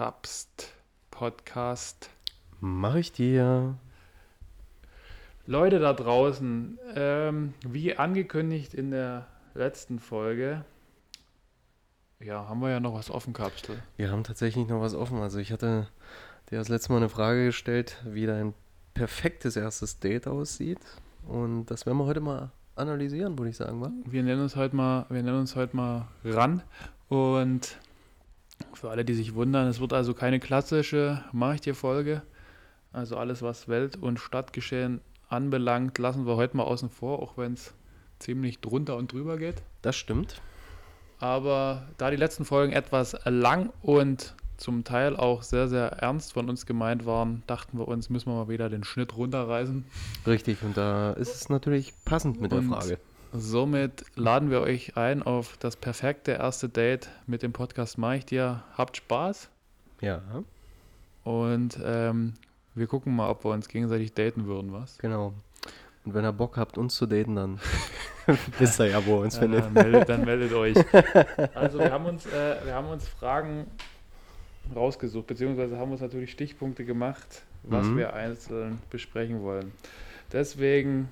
Kapst Podcast. Mach ich dir. Leute da draußen, ähm, wie angekündigt in der letzten Folge, ja, haben wir ja noch was offen, Kapsel. Wir haben tatsächlich noch was offen. Also ich hatte dir das letzte Mal eine Frage gestellt, wie dein perfektes erstes Date aussieht. Und das werden wir heute mal analysieren, würde ich sagen, wa? Wir nennen uns heute mal, wir nennen uns heute mal ran und für alle, die sich wundern, es wird also keine klassische Mach ich dir Folge. Also alles, was Welt- und Stadtgeschehen anbelangt, lassen wir heute mal außen vor, auch wenn es ziemlich drunter und drüber geht. Das stimmt. Aber da die letzten Folgen etwas lang und zum Teil auch sehr, sehr ernst von uns gemeint waren, dachten wir uns, müssen wir mal wieder den Schnitt runterreißen. Richtig, und da ist es natürlich passend mit der Und Frage. Somit laden wir euch ein auf das perfekte erste Date mit dem Podcast Mach ich dir. Habt Spaß Ja, und ähm, wir gucken mal, ob wir uns gegenseitig daten würden, was? genau. Und wenn ihr Bock habt, uns zu daten, dann wisst ihr ja, wo ihr uns findet. dann, meldet, dann meldet euch. Also wir haben uns, äh, wir haben uns Fragen rausgesucht, beziehungsweise haben uns natürlich Stichpunkte gemacht, was Mhm. wir einzeln besprechen wollen. Deswegen,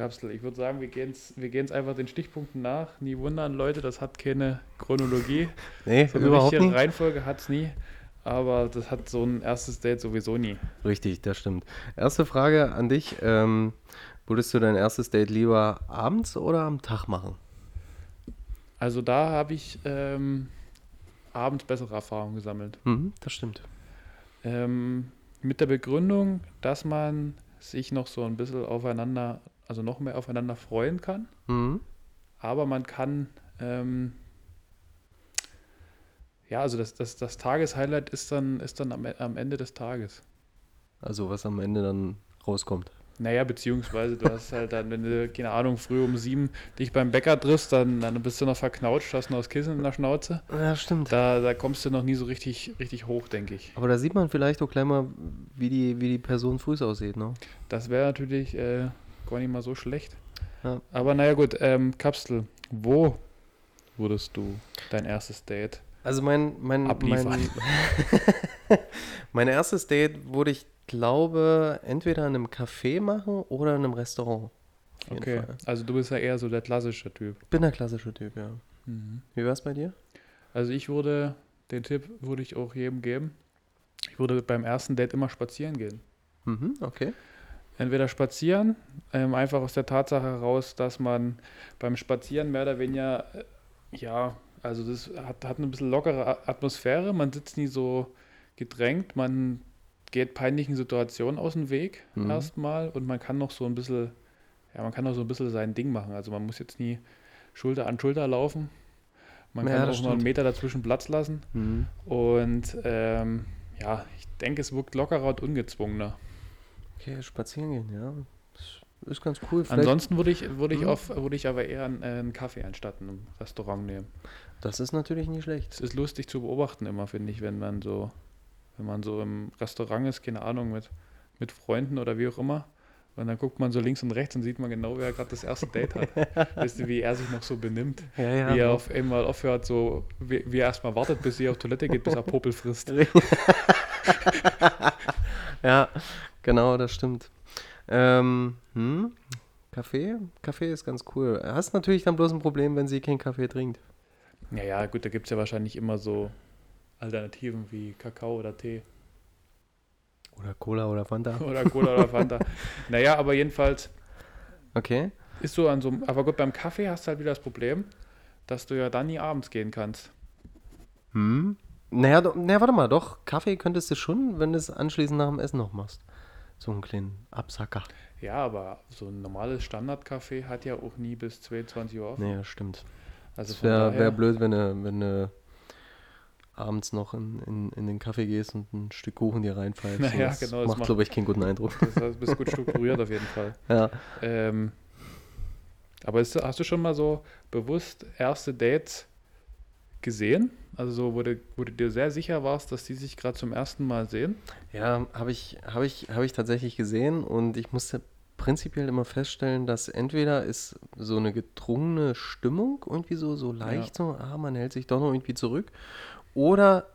Kapsel, ich würde sagen, wir gehen es wir gehen's einfach den Stichpunkten nach. Nie wundern, Leute, das hat keine Chronologie. Nee, So eine überhaupt richtige nicht. Reihenfolge hat es nie. Aber das hat so ein erstes Date sowieso nie. Richtig, das stimmt. Erste Frage an dich. Ähm, würdest du dein erstes Date lieber abends oder am Tag machen? Also da habe ich ähm, abends bessere Erfahrungen gesammelt. Mhm, das stimmt. Ähm, mit der Begründung, dass man sich noch so ein bisschen aufeinander, also noch mehr aufeinander freuen kann, Mhm. aber man kann, ähm, ja, also das, das, das Tageshighlight ist dann, ist dann am, am Ende des Tages. Also was am Ende dann rauskommt. Naja, beziehungsweise du hast halt dann, wenn du, keine Ahnung, früh um sieben dich beim Bäcker triffst, dann, dann bist du noch verknautscht, hast noch das Kissen in der Schnauze. Ja, stimmt. Da, da kommst du noch nie so richtig, richtig hoch, denke ich. Aber da sieht man vielleicht auch gleich mal, wie die, wie die Person früh aussieht, ne? Das wäre natürlich äh, gar nicht mal so schlecht. Ja. Aber naja gut, ähm, Kapsel, wo würdest du dein erstes Date? Also mein, mein, mein, Abliefern. mein erstes Date wurde ich glaube entweder in einem Café machen oder in einem Restaurant. Okay, Fall. also du bist ja eher so der klassische Typ. Ich bin der klassische Typ, ja. Wie war es bei dir? Also ich würde, den Tipp würde ich auch jedem geben. Ich würde beim ersten Date immer spazieren gehen. Mhm, okay. Entweder spazieren, ähm, einfach aus der Tatsache heraus, dass man beim Spazieren mehr oder weniger, äh, ja, also das hat, hat eine bisschen lockere Atmosphäre, man sitzt nie so gedrängt, man geht peinlichen Situationen aus dem Weg Mhm. erstmal und man kann noch so ein bisschen, ja, man kann noch so ein bisschen sein Ding machen. Also man muss jetzt nie Schulter an Schulter laufen. Man Ja, kann auch noch einen. Meter dazwischen Platz lassen. Mhm. Und ähm, ja, ich denke, es wirkt lockerer und ungezwungener. Okay, spazieren gehen, ja. Das ist ganz cool. Vielleicht, Ansonsten würde ich, würde ich, Mhm. auf, würde ich aber eher einen, äh, einen Kaffee anstatt einem Restaurant nehmen. das ist natürlich nicht schlecht. Es ist lustig zu beobachten immer, finde ich, wenn man so, wenn man so im Restaurant ist, keine Ahnung, mit, mit Freunden oder wie auch immer. Und dann guckt man so links und rechts und sieht man genau, wer gerade das erste Date hat. Wisst ihr, wie er sich noch so benimmt? Ja, ja. wie er auf einmal aufhört, so wie, wie er erstmal wartet, bis sie auf Toilette geht, bis er Popel frisst. ja, genau, das stimmt. Ähm, hm? Kaffee? Kaffee ist ganz cool. Hast natürlich dann bloß ein Problem, wenn sie keinen Kaffee trinkt. Ja, ja, gut, da gibt es ja wahrscheinlich immer so Alternativen wie Kakao oder Tee. Oder Cola oder Fanta. Oder Cola oder Fanta. Naja, aber jedenfalls Okay. ist so an so aber gut, beim Kaffee hast du halt wieder das Problem, dass du ja dann nie abends gehen kannst. Hm? Naja, naja, warte mal, doch. Kaffee könntest du schon, wenn du es anschließend nach dem Essen noch machst. So einen kleinen Absacker. Ja, aber so ein normales Standardcafé hat ja auch nie bis 22 Uhr. Nee, das stimmt. Also Es wäre wär blöd, wenn du, wenn du abends noch in, in, in den Kaffee gehst und ein Stück Kuchen dir reinpfeifst. Naja, das genau, das macht, macht- glaube ich, keinen guten Eindruck. das bist gut strukturiert auf jeden Fall. Ja. Ähm, aber ist, hast du schon mal so bewusst erste Dates gesehen? Also so, wo du, wo du dir sehr sicher warst, dass die sich gerade zum ersten Mal sehen? Ja, habe ich, hab ich, hab ich tatsächlich gesehen und ich musste prinzipiell immer feststellen, dass entweder ist so eine gedrungene Stimmung irgendwie so, so leicht, so, ah, man hält sich doch noch irgendwie zurück, oder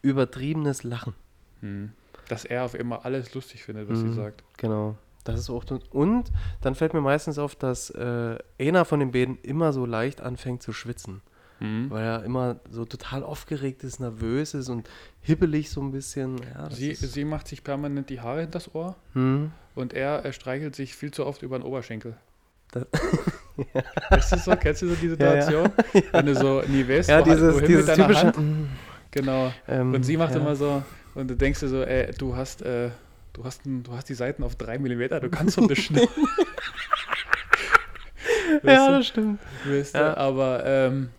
übertriebenes Lachen. Hm. Dass er auf immer alles lustig findet, was sie Mhm. sagt. Genau. Das ist auch. Und dann fällt mir meistens auf, dass äh, einer von den beiden immer so leicht anfängt zu schwitzen. Hm. Weil er immer so total aufgeregt ist, nervös ist und hibbelig so ein bisschen. Ja, das Sie, ist, sie macht sich permanent die Haare hinters Ohr hm, und er, er streichelt sich viel zu oft über den Oberschenkel. Das- Weißt du so? Kennst du so die Ja, ja. Situation? Wenn du so nie weißt, ja dieses, wohin dieses mit deiner typische. Hand. mm, Genau. ähm, Und sie macht ja. immer so, und du denkst dir so, ey, du hast, äh, du hast, du hast die Seiten auf 3 mm, du kannst so ein bisschen. Ja, das stimmt. Weißt du, Ja. aber ähm,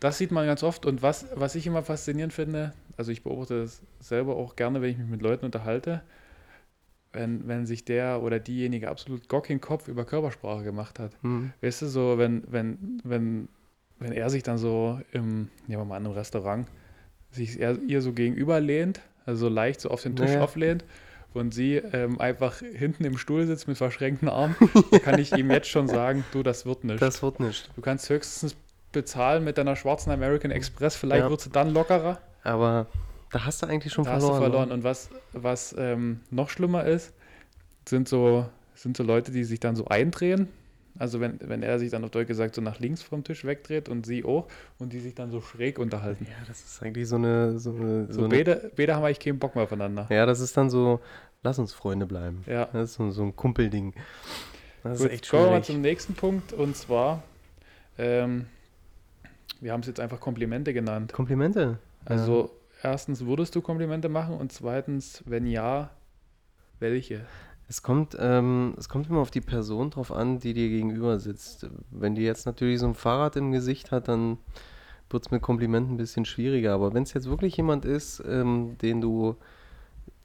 das sieht man ganz oft. Und was, was ich immer faszinierend finde, also ich beobachte das selber auch gerne, wenn ich mich mit Leuten unterhalte, wenn, wenn sich der oder diejenige absolut Gock in den Kopf über Körpersprache gemacht hat. Hm. Weißt du, so, wenn, wenn, wenn, wenn er sich dann so im, nehmen wir mal an, im Restaurant, sich er, ihr so gegenüber lehnt, also so leicht so auf den Tisch Naja. auflehnt und sie ähm, einfach hinten im Stuhl sitzt mit verschränkten Armen, kann ich ihm jetzt schon sagen, du, das wird nicht. Das wird nicht. Du kannst höchstens bezahlen mit deiner schwarzen American Express, vielleicht Ja. wird sie dann lockerer. Aber da hast du eigentlich schon Da hast verloren. du verloren. ne? Und was, was ähm, noch schlimmer ist, sind so, sind so Leute, die sich dann so eindrehen. Also wenn, wenn er sich dann auf Deutsch gesagt so nach links vom Tisch wegdreht und sie auch und die sich dann so schräg unterhalten. Ja, das ist eigentlich so eine. So eine, So, so eine beide, beide haben eigentlich keinen Bock mehr aufeinander. ja, das ist dann so, lass uns Freunde bleiben. Ja. Das ist so, so ein Kumpelding. Das Gut, ist echt kommen wir mal schwierig. zum nächsten Punkt und zwar, ähm, wir haben es jetzt einfach Komplimente genannt. Komplimente. Also erstens, würdest du Komplimente machen und zweitens, wenn ja, welche? Es kommt, ähm, es kommt immer auf die Person drauf an, die dir gegenüber sitzt. Wenn die jetzt natürlich so ein Fahrrad im Gesicht hat, dann wird es mit Komplimenten ein bisschen schwieriger. Aber wenn es jetzt wirklich jemand ist, ähm, den du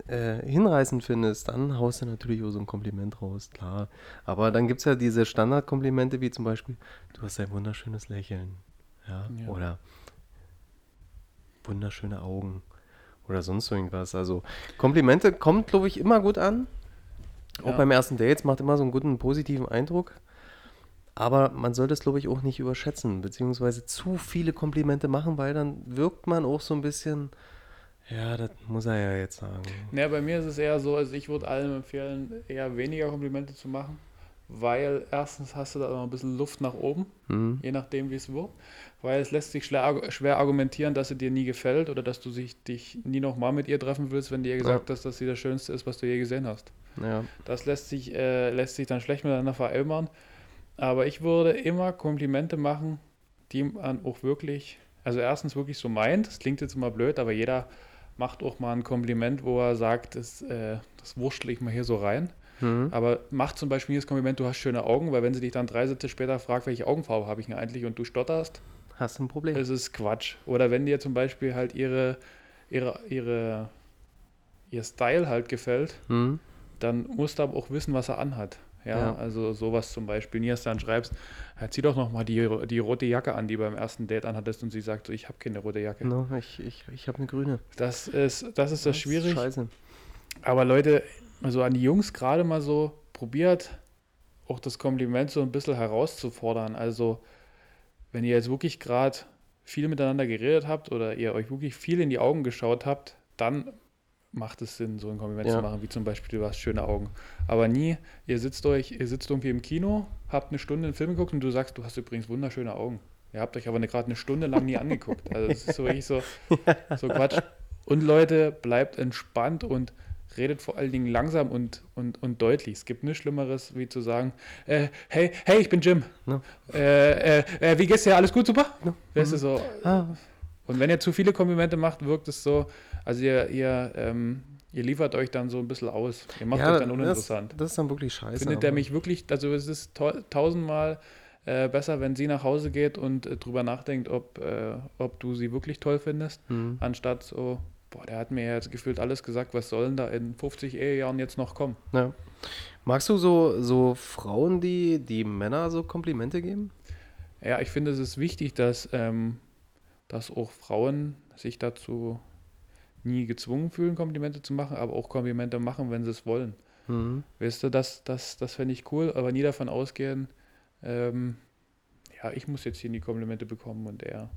äh, hinreißend findest, dann haust du natürlich auch so ein Kompliment raus, klar. Aber dann gibt es ja diese Standardkomplimente, wie zum Beispiel, du hast ein wunderschönes Lächeln. Ja, Ja. oder wunderschöne Augen. Oder sonst irgendwas. Also Komplimente kommt, glaube ich, immer gut an. Auch Ja. beim ersten Date macht immer so einen guten, positiven Eindruck. Aber man sollte es, glaube ich, auch nicht überschätzen, beziehungsweise zu viele Komplimente machen, weil dann wirkt man auch so ein bisschen, ja, das muss er ja jetzt sagen. Naja, bei mir ist es eher so, also ich würde allen empfehlen, eher weniger Komplimente zu machen, weil erstens hast du da noch ein bisschen Luft nach oben, Hm? je nachdem, wie es wird. Weil es lässt sich schwer, argu- schwer argumentieren, dass sie dir nie gefällt oder dass du sich, dich nie nochmal mit ihr treffen willst, wenn du ihr gesagt hast, dass sie das Schönste ist, was du je gesehen hast. Ja. Das lässt sich, äh, lässt sich dann schlecht miteinander vereinbaren. Aber ich würde immer Komplimente machen, die man auch wirklich, also erstens wirklich so meint. Das klingt jetzt immer blöd, aber jeder macht auch mal ein Kompliment, wo er sagt, das, äh, das wurschtel ich mal hier so rein. Hm? Aber mach zum Beispiel das Kompliment, du hast schöne Augen, weil wenn sie dich dann drei Sätze später fragt, welche Augenfarbe habe ich denn eigentlich und du stotterst, Hast du ein Problem? ist es Quatsch. Oder wenn dir zum Beispiel halt ihre, ihre, ihre, ihr Style halt gefällt, Hm? dann musst du aber auch wissen, was er anhat. Ja, Ja. also sowas zum Beispiel. Nie, dass du dann schreibst, ja, zieh doch nochmal die, die rote Jacke an, die beim ersten Date anhattest und sie sagt so, ich habe keine rote Jacke. No, ich ich, ich habe eine grüne. Das ist das, ist das schwierig. Scheiße. Aber Leute, also an die Jungs gerade mal so, probiert auch das Kompliment so ein bisschen herauszufordern. Also, wenn ihr jetzt wirklich gerade viel miteinander geredet habt oder ihr euch wirklich viel in die Augen geschaut habt, dann macht es Sinn, so ein Kompliment Ja. zu machen, wie zum Beispiel, du hast schöne Augen. Aber nie, ihr sitzt euch, ihr sitzt irgendwie im Kino, habt eine Stunde einen Film geguckt und du sagst, du hast übrigens wunderschöne Augen. Ihr habt euch aber gerade eine Stunde lang nie angeguckt. Also das ist so wirklich so, so Quatsch. Und Leute, bleibt entspannt und redet vor allen Dingen langsam und, und, und deutlich. Es gibt nichts Schlimmeres, wie zu sagen, äh, hey, hey, ich bin Jim. No. Äh, äh, äh, wie geht's dir? Alles gut, super? No. Weißt du, so. Ah, Und wenn ihr zu viele Komplimente macht, wirkt es so, also ihr, ihr, ähm, ihr liefert euch dann so ein bisschen aus. Ihr macht euch dann uninteressant. Das, das ist dann wirklich scheiße. Findet der mich wirklich, also es ist tau- tausendmal äh, besser, wenn sie nach Hause geht und äh, drüber nachdenkt, ob, äh, ob du sie wirklich toll findest, Hm. anstatt so, boah, der hat mir jetzt gefühlt alles gesagt, was soll denn da in 50 Ehejahren jetzt noch kommen? Ja. Magst du so, so Frauen, die, die Männer so Komplimente geben? Ja, ich finde, es ist wichtig, dass, ähm, dass auch Frauen sich dazu nie gezwungen fühlen, Komplimente zu machen, aber auch Komplimente machen, wenn sie es wollen. Hm. Weißt du, das, das, das fände ich cool, aber nie davon ausgehen, ähm, ja, ich muss jetzt hier die Komplimente bekommen und er.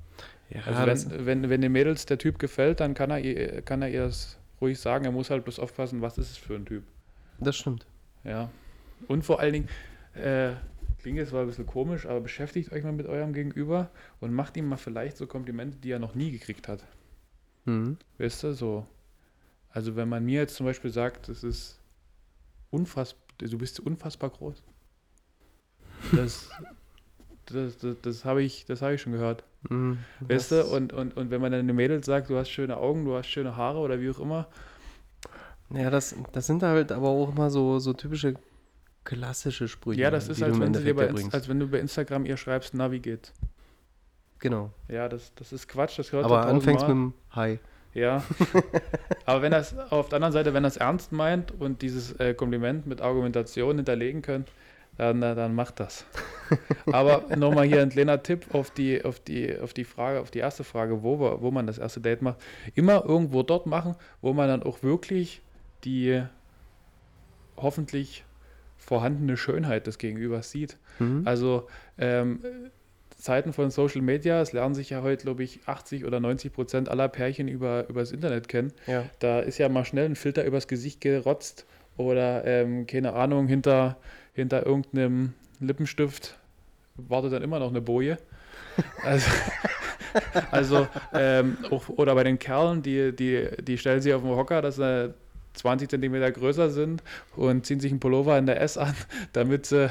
Ja, Also das, wenn, wenn, wenn den Mädels der Typ gefällt, dann kann er, ihr- kann er ihr das ruhig sagen. Er muss halt bloß aufpassen, was ist es für ein Typ. das stimmt. Ja. Und vor allen Dingen, äh, klingt jetzt zwar ein bisschen komisch, aber beschäftigt euch mal mit eurem Gegenüber und macht ihm mal vielleicht so Komplimente, die er noch nie gekriegt hat. Mhm. Weißt du, so. Also wenn man mir jetzt zum Beispiel sagt, es ist unfassbar, du bist unfassbar groß. Das, das, das, das habe ich, das habe ich schon gehört. Mhm. Weißt du, und, und, und wenn man dann eine Mädel sagt, du hast schöne Augen, du hast schöne Haare oder wie auch immer, Ja, das, das sind halt aber auch immer so, so typische klassische Sprüche. ja, das ist, als wenn, bei, als wenn du bei Instagram ihr schreibst, na, wie geht's? Genau. Ja, das, das ist Quatsch, das hört Aber er anfängst mit dem Hi. Ja. Aber wenn das auf der anderen Seite, wenn das ernst meint und dieses äh, Kompliment mit Argumentation hinterlegen könnt, dann, dann macht das. Aber nochmal hier ein kleiner Tipp auf die, auf die, auf die Frage, auf die erste Frage, wo, wir, wo man das erste Date macht. Immer irgendwo dort machen, wo man dann auch wirklich die hoffentlich vorhandene Schönheit des Gegenübers sieht. Mhm. Also ähm, Zeiten von Social Media, es lernen sich ja heute, glaube ich, 80 oder 90 Prozent aller Pärchen über, übers Internet kennen. ja. Da ist ja mal schnell ein Filter übers Gesicht gerotzt oder, ähm, keine Ahnung, hinter, hinter irgendeinem Lippenstift wartet dann immer noch eine Boje. Also, also ähm, auch, oder bei den Kerlen, die, die, die stellen sich auf den Hocker, dass sie 20 Zentimeter größer sind und ziehen sich einen Pullover in der S an, damit sie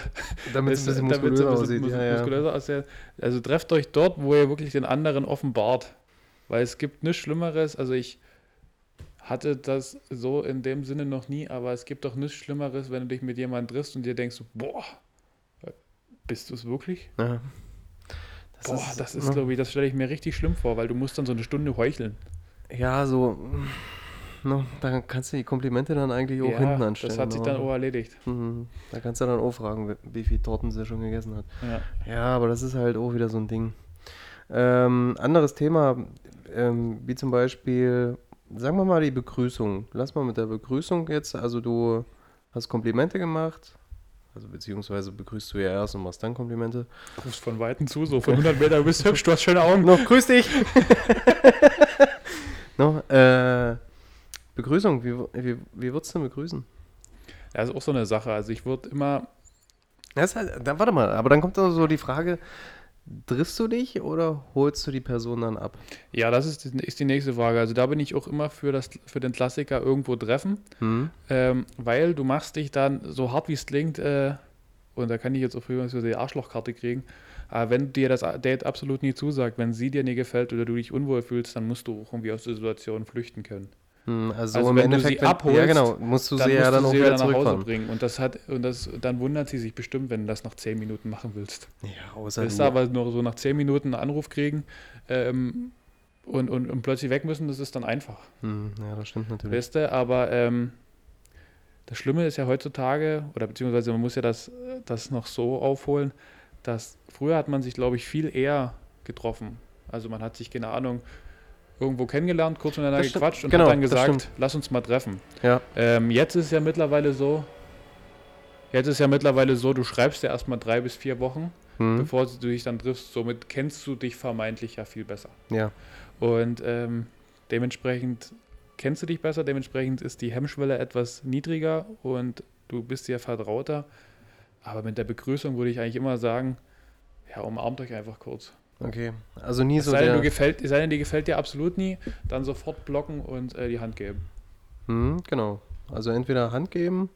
Damit es ein bisschen damit muskulöser aussieht. bisschen Ja, ja. aussieht. Also trefft euch dort, wo ihr wirklich den anderen offenbart. Weil es gibt nichts Schlimmeres. Also ich hatte das so in dem Sinne noch nie, aber es gibt doch nichts Schlimmeres, wenn du dich mit jemandem triffst und dir denkst, boah, bist du es wirklich? Ja. boah, das ist, ne? glaube ich, das stelle ich mir richtig schlimm vor, weil du musst dann so eine Stunde heucheln. Ja, so. No, da kannst du die Komplimente dann eigentlich auch hinten anstellen. das hat sich dann auch erledigt. Mhm. Da kannst du dann auch fragen, wie- wie viel Torten sie schon gegessen hat. Ja. Ja, aber das ist halt auch wieder so ein Ding. Ähm, anderes Thema, ähm, wie zum Beispiel, sagen wir mal die Begrüßung. Lass mal mit der Begrüßung jetzt, also du hast Komplimente gemacht, also beziehungsweise begrüßt du ja erst und machst dann Komplimente. Rufst von Weitem zu, so von 100 Meter, du bist hübsch, du hast schöne Augen. No, grüß dich! no, äh, Begrüßung, wie, wie, wie würdest du denn begrüßen? Ja, ist auch so eine Sache. Also ich würde immer, Das ist halt, dann, warte mal, aber dann kommt dann so die Frage, triffst du dich oder holst du die Person dann ab? ja, das ist, die- ist die nächste Frage. Also da bin ich auch immer für, das, für den Klassiker irgendwo treffen, Hm? ähm, weil du machst dich dann so hart wie es klingt, äh, und da kann ich jetzt auch übrigens so die Arschlochkarte kriegen, aber wenn dir das Date absolut nie zusagt, wenn sie dir nie gefällt oder du dich unwohl fühlst, dann musst du auch irgendwie aus der Situation flüchten können. Hm, Also, Also im wenn du Endeffekt, sie wenn, abholst, ja genau, musst du sie ja dann du auch sie wieder nach Hause bringen und das hat und das dann wundert sie sich bestimmt, wenn du das nach 10 Minuten machen willst. Ja, außer Willst du, du aber nur so nach 10 Minuten einen Anruf kriegen ähm, und, und, und plötzlich weg müssen, das ist dann einfach. hm, ja, das stimmt natürlich. Weißt du, aber ähm, das Schlimme ist ja heutzutage, oder beziehungsweise man muss ja das, das noch so aufholen, dass früher hat man sich, glaube ich, viel eher getroffen. Also man hat sich, keine Ahnung, irgendwo kennengelernt, kurz miteinander Das gequatscht und Genau, hat dann gesagt, lass uns mal treffen. Ja, Ähm, jetzt ist ja mittlerweile so, jetzt ist ja mittlerweile so, du schreibst ja erstmal drei bis vier Wochen, hm, bevor du dich dann triffst. Somit kennst du dich vermeintlich ja viel besser. ja, Und ähm, dementsprechend kennst du dich besser, dementsprechend ist die Hemmschwelle etwas niedriger und du bist dir vertrauter. Aber mit der Begrüßung würde ich eigentlich immer sagen, ja, umarmt euch einfach kurz. Okay. Also nie Es so sei, denn, du der, gefällt, sei denn, die gefällt dir absolut nie, dann sofort blocken und äh, die Hand geben. hm, genau. Also entweder Hand geben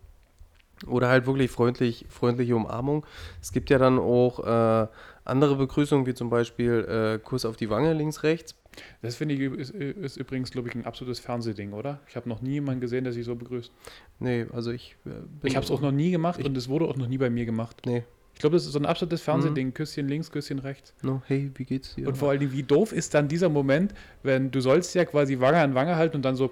oder halt wirklich freundlich, freundliche Umarmung. Es gibt ja dann auch äh, andere Begrüßungen, wie zum Beispiel äh, Kuss auf die Wange links, rechts. Das finde ich ist, ist übrigens, glaube ich, ein absolutes Fernsehding, oder? Ich habe noch nie jemanden gesehen, der sich so begrüßt. Nee, also ich äh, bin... Ich habe es auch noch nie gemacht Ich- und es wurde auch noch nie bei mir gemacht. Nee, Ich glaube, das ist so ein absolutes Mhm. Fernsehding. Küsschen links, Küsschen rechts. no, hey, wie geht's dir? Und vor allen Dingen, wie doof ist dann dieser Moment, wenn du sollst ja quasi Wange an Wange halten und dann so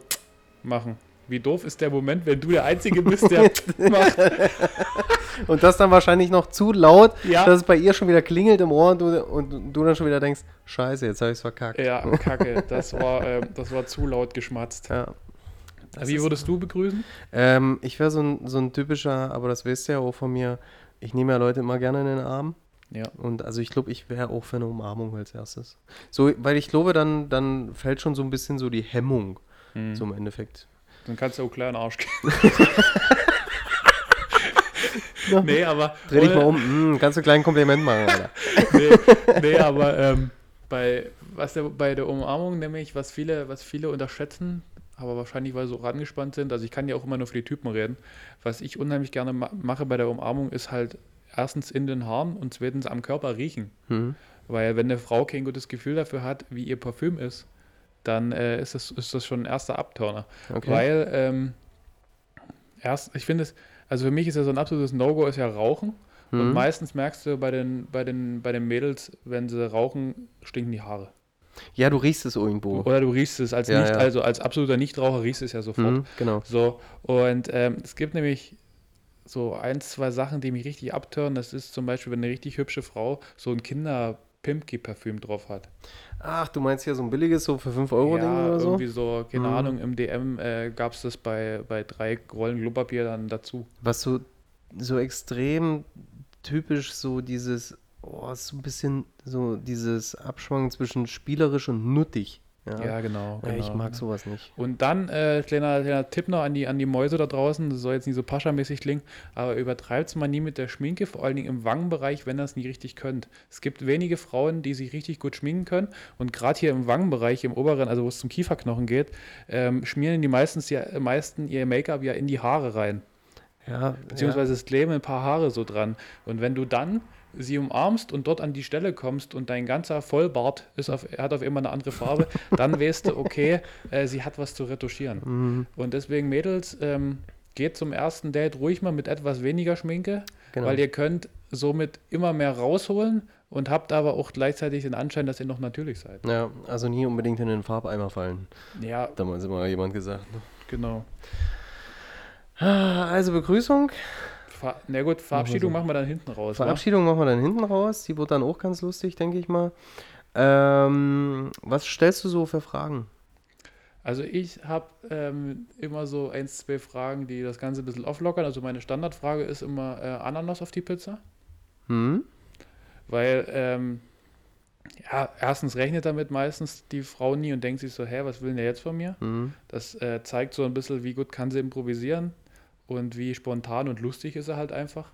machen. Wie doof ist der Moment, wenn du der Einzige bist, der macht. Und das dann wahrscheinlich noch zu laut, Ja. dass es bei ihr schon wieder klingelt im Ohr und du, und du dann schon wieder denkst, scheiße, jetzt habe ich es verkackt. Ja, kacke. Das war, ähm, das war zu laut geschmatzt. Ja. Wie würdest du begrüßen? Ähm, ich wäre so ein, so ein typischer, aber das weißt du ja auch von mir, ich nehme ja Leute immer gerne in den Arm. Ja. Und also ich glaube, ich wäre auch für eine Umarmung als erstes. So, weil ich glaube, dann, dann fällt schon so ein bisschen so die Hemmung, Mhm. so im Endeffekt. Dann kannst du auch klar in den Arsch gehen. nee, aber. Dreh dich mal um, mm, kannst du ein kleines Kompliment machen, Alter. nee, nee, aber ähm, bei, was der, bei der Umarmung nämlich, was viele, was viele unterschätzen, aber wahrscheinlich, weil sie so rangespannt sind, also ich kann ja auch immer nur für die Typen reden, was ich unheimlich gerne ma mache bei der Umarmung, ist halt erstens in den Haaren und zweitens am Körper riechen. Hm. Weil wenn eine Frau kein gutes Gefühl dafür hat, wie ihr Parfüm ist, dann äh, ist, das, ist das schon ein erster Abturner. Okay. Weil ähm, erst, ich finde es, also für mich ist ja so ein absolutes No-Go ist ja Rauchen. Und Hm. meistens merkst du bei den, bei, den, bei den Mädels, wenn sie rauchen, stinken die Haare. Ja, du riechst es irgendwo. Oder du riechst es als Ja, nicht, ja. also als absoluter Nichtraucher riechst es ja sofort. Hm, genau. So, und ähm, es gibt nämlich so ein, zwei Sachen, die mich richtig abtören. Das ist zum Beispiel, wenn eine richtig hübsche Frau so ein Kinder-Pimpki-Parfüm drauf hat. Ach, du meinst hier so ein billiges, so für 5 Euro Ding ja, oder so? irgendwie so, keine Mhm. Ahnung, im DM äh, gab es das bei, bei drei Rollen Klopapier dann dazu. Was so, so extrem typisch so dieses, oh, ist so ein bisschen so dieses Abschwanken zwischen spielerisch und nuttig. Ja, Ja, genau. Ja, ich genau. mag sowas nicht. Und dann, äh, kleiner, kleiner Tipp noch an die, an die Mäuse da draußen, das soll jetzt nicht so paschamäßig klingen, aber übertreibt es mal nie mit der Schminke, vor allen Dingen im Wangenbereich, wenn ihr es nie richtig könnt. Es gibt wenige Frauen, die sich richtig gut schminken können und gerade hier im Wangenbereich, im oberen, also wo es zum Kieferknochen geht, ähm, schmieren die meistens ja, meisten ihr Make-up ja in die Haare rein. Ja, Beziehungsweise es kleben ein paar Haare so dran. Und wenn du dann sie umarmst und dort an die Stelle kommst und dein ganzer Vollbart ist auf, hat auf immer eine andere Farbe, dann weißt du, okay, äh, sie hat was zu retuschieren. Mhm, Und deswegen, Mädels, ähm, geht zum ersten Date ruhig mal mit etwas weniger Schminke, genau. weil ihr könnt somit immer mehr rausholen und habt aber auch gleichzeitig den Anschein, dass ihr noch natürlich seid. ja, also nie unbedingt in den Farbeimer fallen. Ja, Hat damals immer jemand gesagt. Ne? genau. Also Begrüßung. Ver Na gut, Verabschiedung machen wir dann hinten raus. wa? Verabschiedung machen wir dann hinten raus. Die wird dann auch ganz lustig, denke ich mal. Ähm, was stellst du so für Fragen? Also ich habe ähm, immer so ein, zwei Fragen, die das Ganze ein bisschen auflockern. Also meine Standardfrage ist immer äh, Ananas auf die Pizza. Hm? Weil, ähm, ja, erstens rechnet damit meistens die Frau nie und denkt sich so, hä, was will denn der jetzt von mir? Hm? Das äh, zeigt so ein bisschen, wie gut kann sie improvisieren und wie spontan und lustig ist er halt einfach.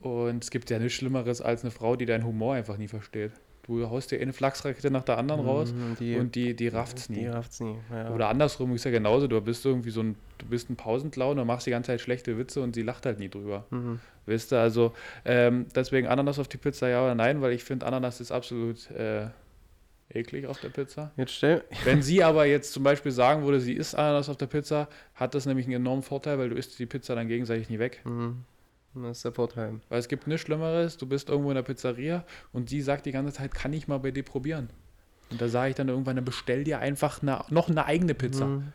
Und es gibt ja nichts Schlimmeres als eine Frau, die deinen Humor einfach nie versteht. Du haust dir eine Flachsrakete nach der anderen raus Hm, Die, und die, die rafft's nie. Die rafft's nie. Ja. Oder andersrum ist ja genauso, du bist irgendwie so ein, du bist ein Pausenclown und machst die ganze Zeit schlechte Witze und sie lacht halt nie drüber. Mhm. Wisst ihr, also ähm, deswegen Ananas auf die Pizza, ja oder nein, weil ich finde, Ananas ist absolut äh, eklig auf der Pizza. Jetzt stell. Wenn sie aber jetzt zum Beispiel sagen würde, sie isst Ananas auf der Pizza, hat das nämlich einen enormen Vorteil, weil du isst die Pizza dann gegenseitig nie weg. Mhm. Das ist der Vorteil. Weil es gibt nichts Schlimmeres, du bist irgendwo in der Pizzeria und sie sagt die ganze Zeit, kann ich mal bei dir probieren? Und da sage ich dann irgendwann, dann bestell dir einfach eine, noch eine eigene Pizza. Mhm.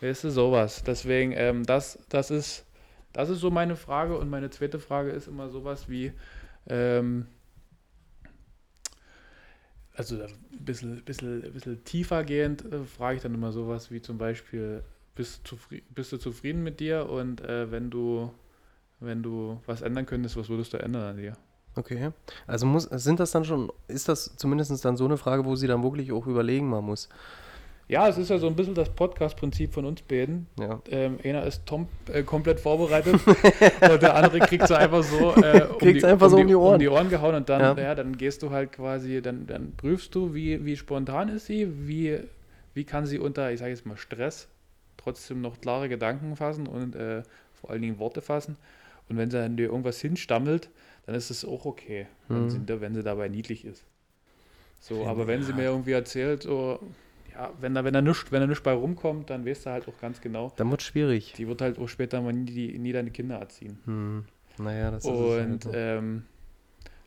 Weißt du, sowas. Deswegen, ähm, das, das, ist, das ist so meine Frage. Und meine zweite Frage ist immer sowas wie, ähm, also ein bisschen, bisschen, bisschen tiefer gehend, äh, frage ich dann immer sowas wie zum Beispiel, bist, zufri bist du zufrieden mit dir? Und äh, wenn du, wenn du was ändern könntest, was würdest du ändern an dir? Okay. Also muss, sind das dann schon, ist das zumindest dann so eine Frage, wo sie dann wirklich auch überlegen mal muss? Ja, es ist ja so ein bisschen das Podcast-Prinzip von uns beiden. Ja. Ähm, einer ist Tom äh, komplett vorbereitet und der andere kriegt so einfach so, äh, um, die, einfach um, so um die Ohren. um die Ohren gehauen und dann, Ja. ja. dann gehst du halt quasi, dann, dann prüfst du, wie, wie spontan ist sie, wie, wie kann sie unter, ich sage jetzt mal Stress, trotzdem noch klare Gedanken fassen und äh, vor allen Dingen Worte fassen. Und wenn sie dann dir irgendwas hinstammelt, dann ist es auch okay, wenn, Mhm. sie, wenn sie dabei niedlich ist. So, aber wenn sie mir irgendwie erzählt, so, ja, wenn da, wenn da nichts, wenn da nichts bei rumkommt, dann weißt du halt auch ganz genau, Dann wird schwierig. die wird halt auch später mal nie, die, nie deine Kinder erziehen. Hm. Naja, das ist Und halt. ähm,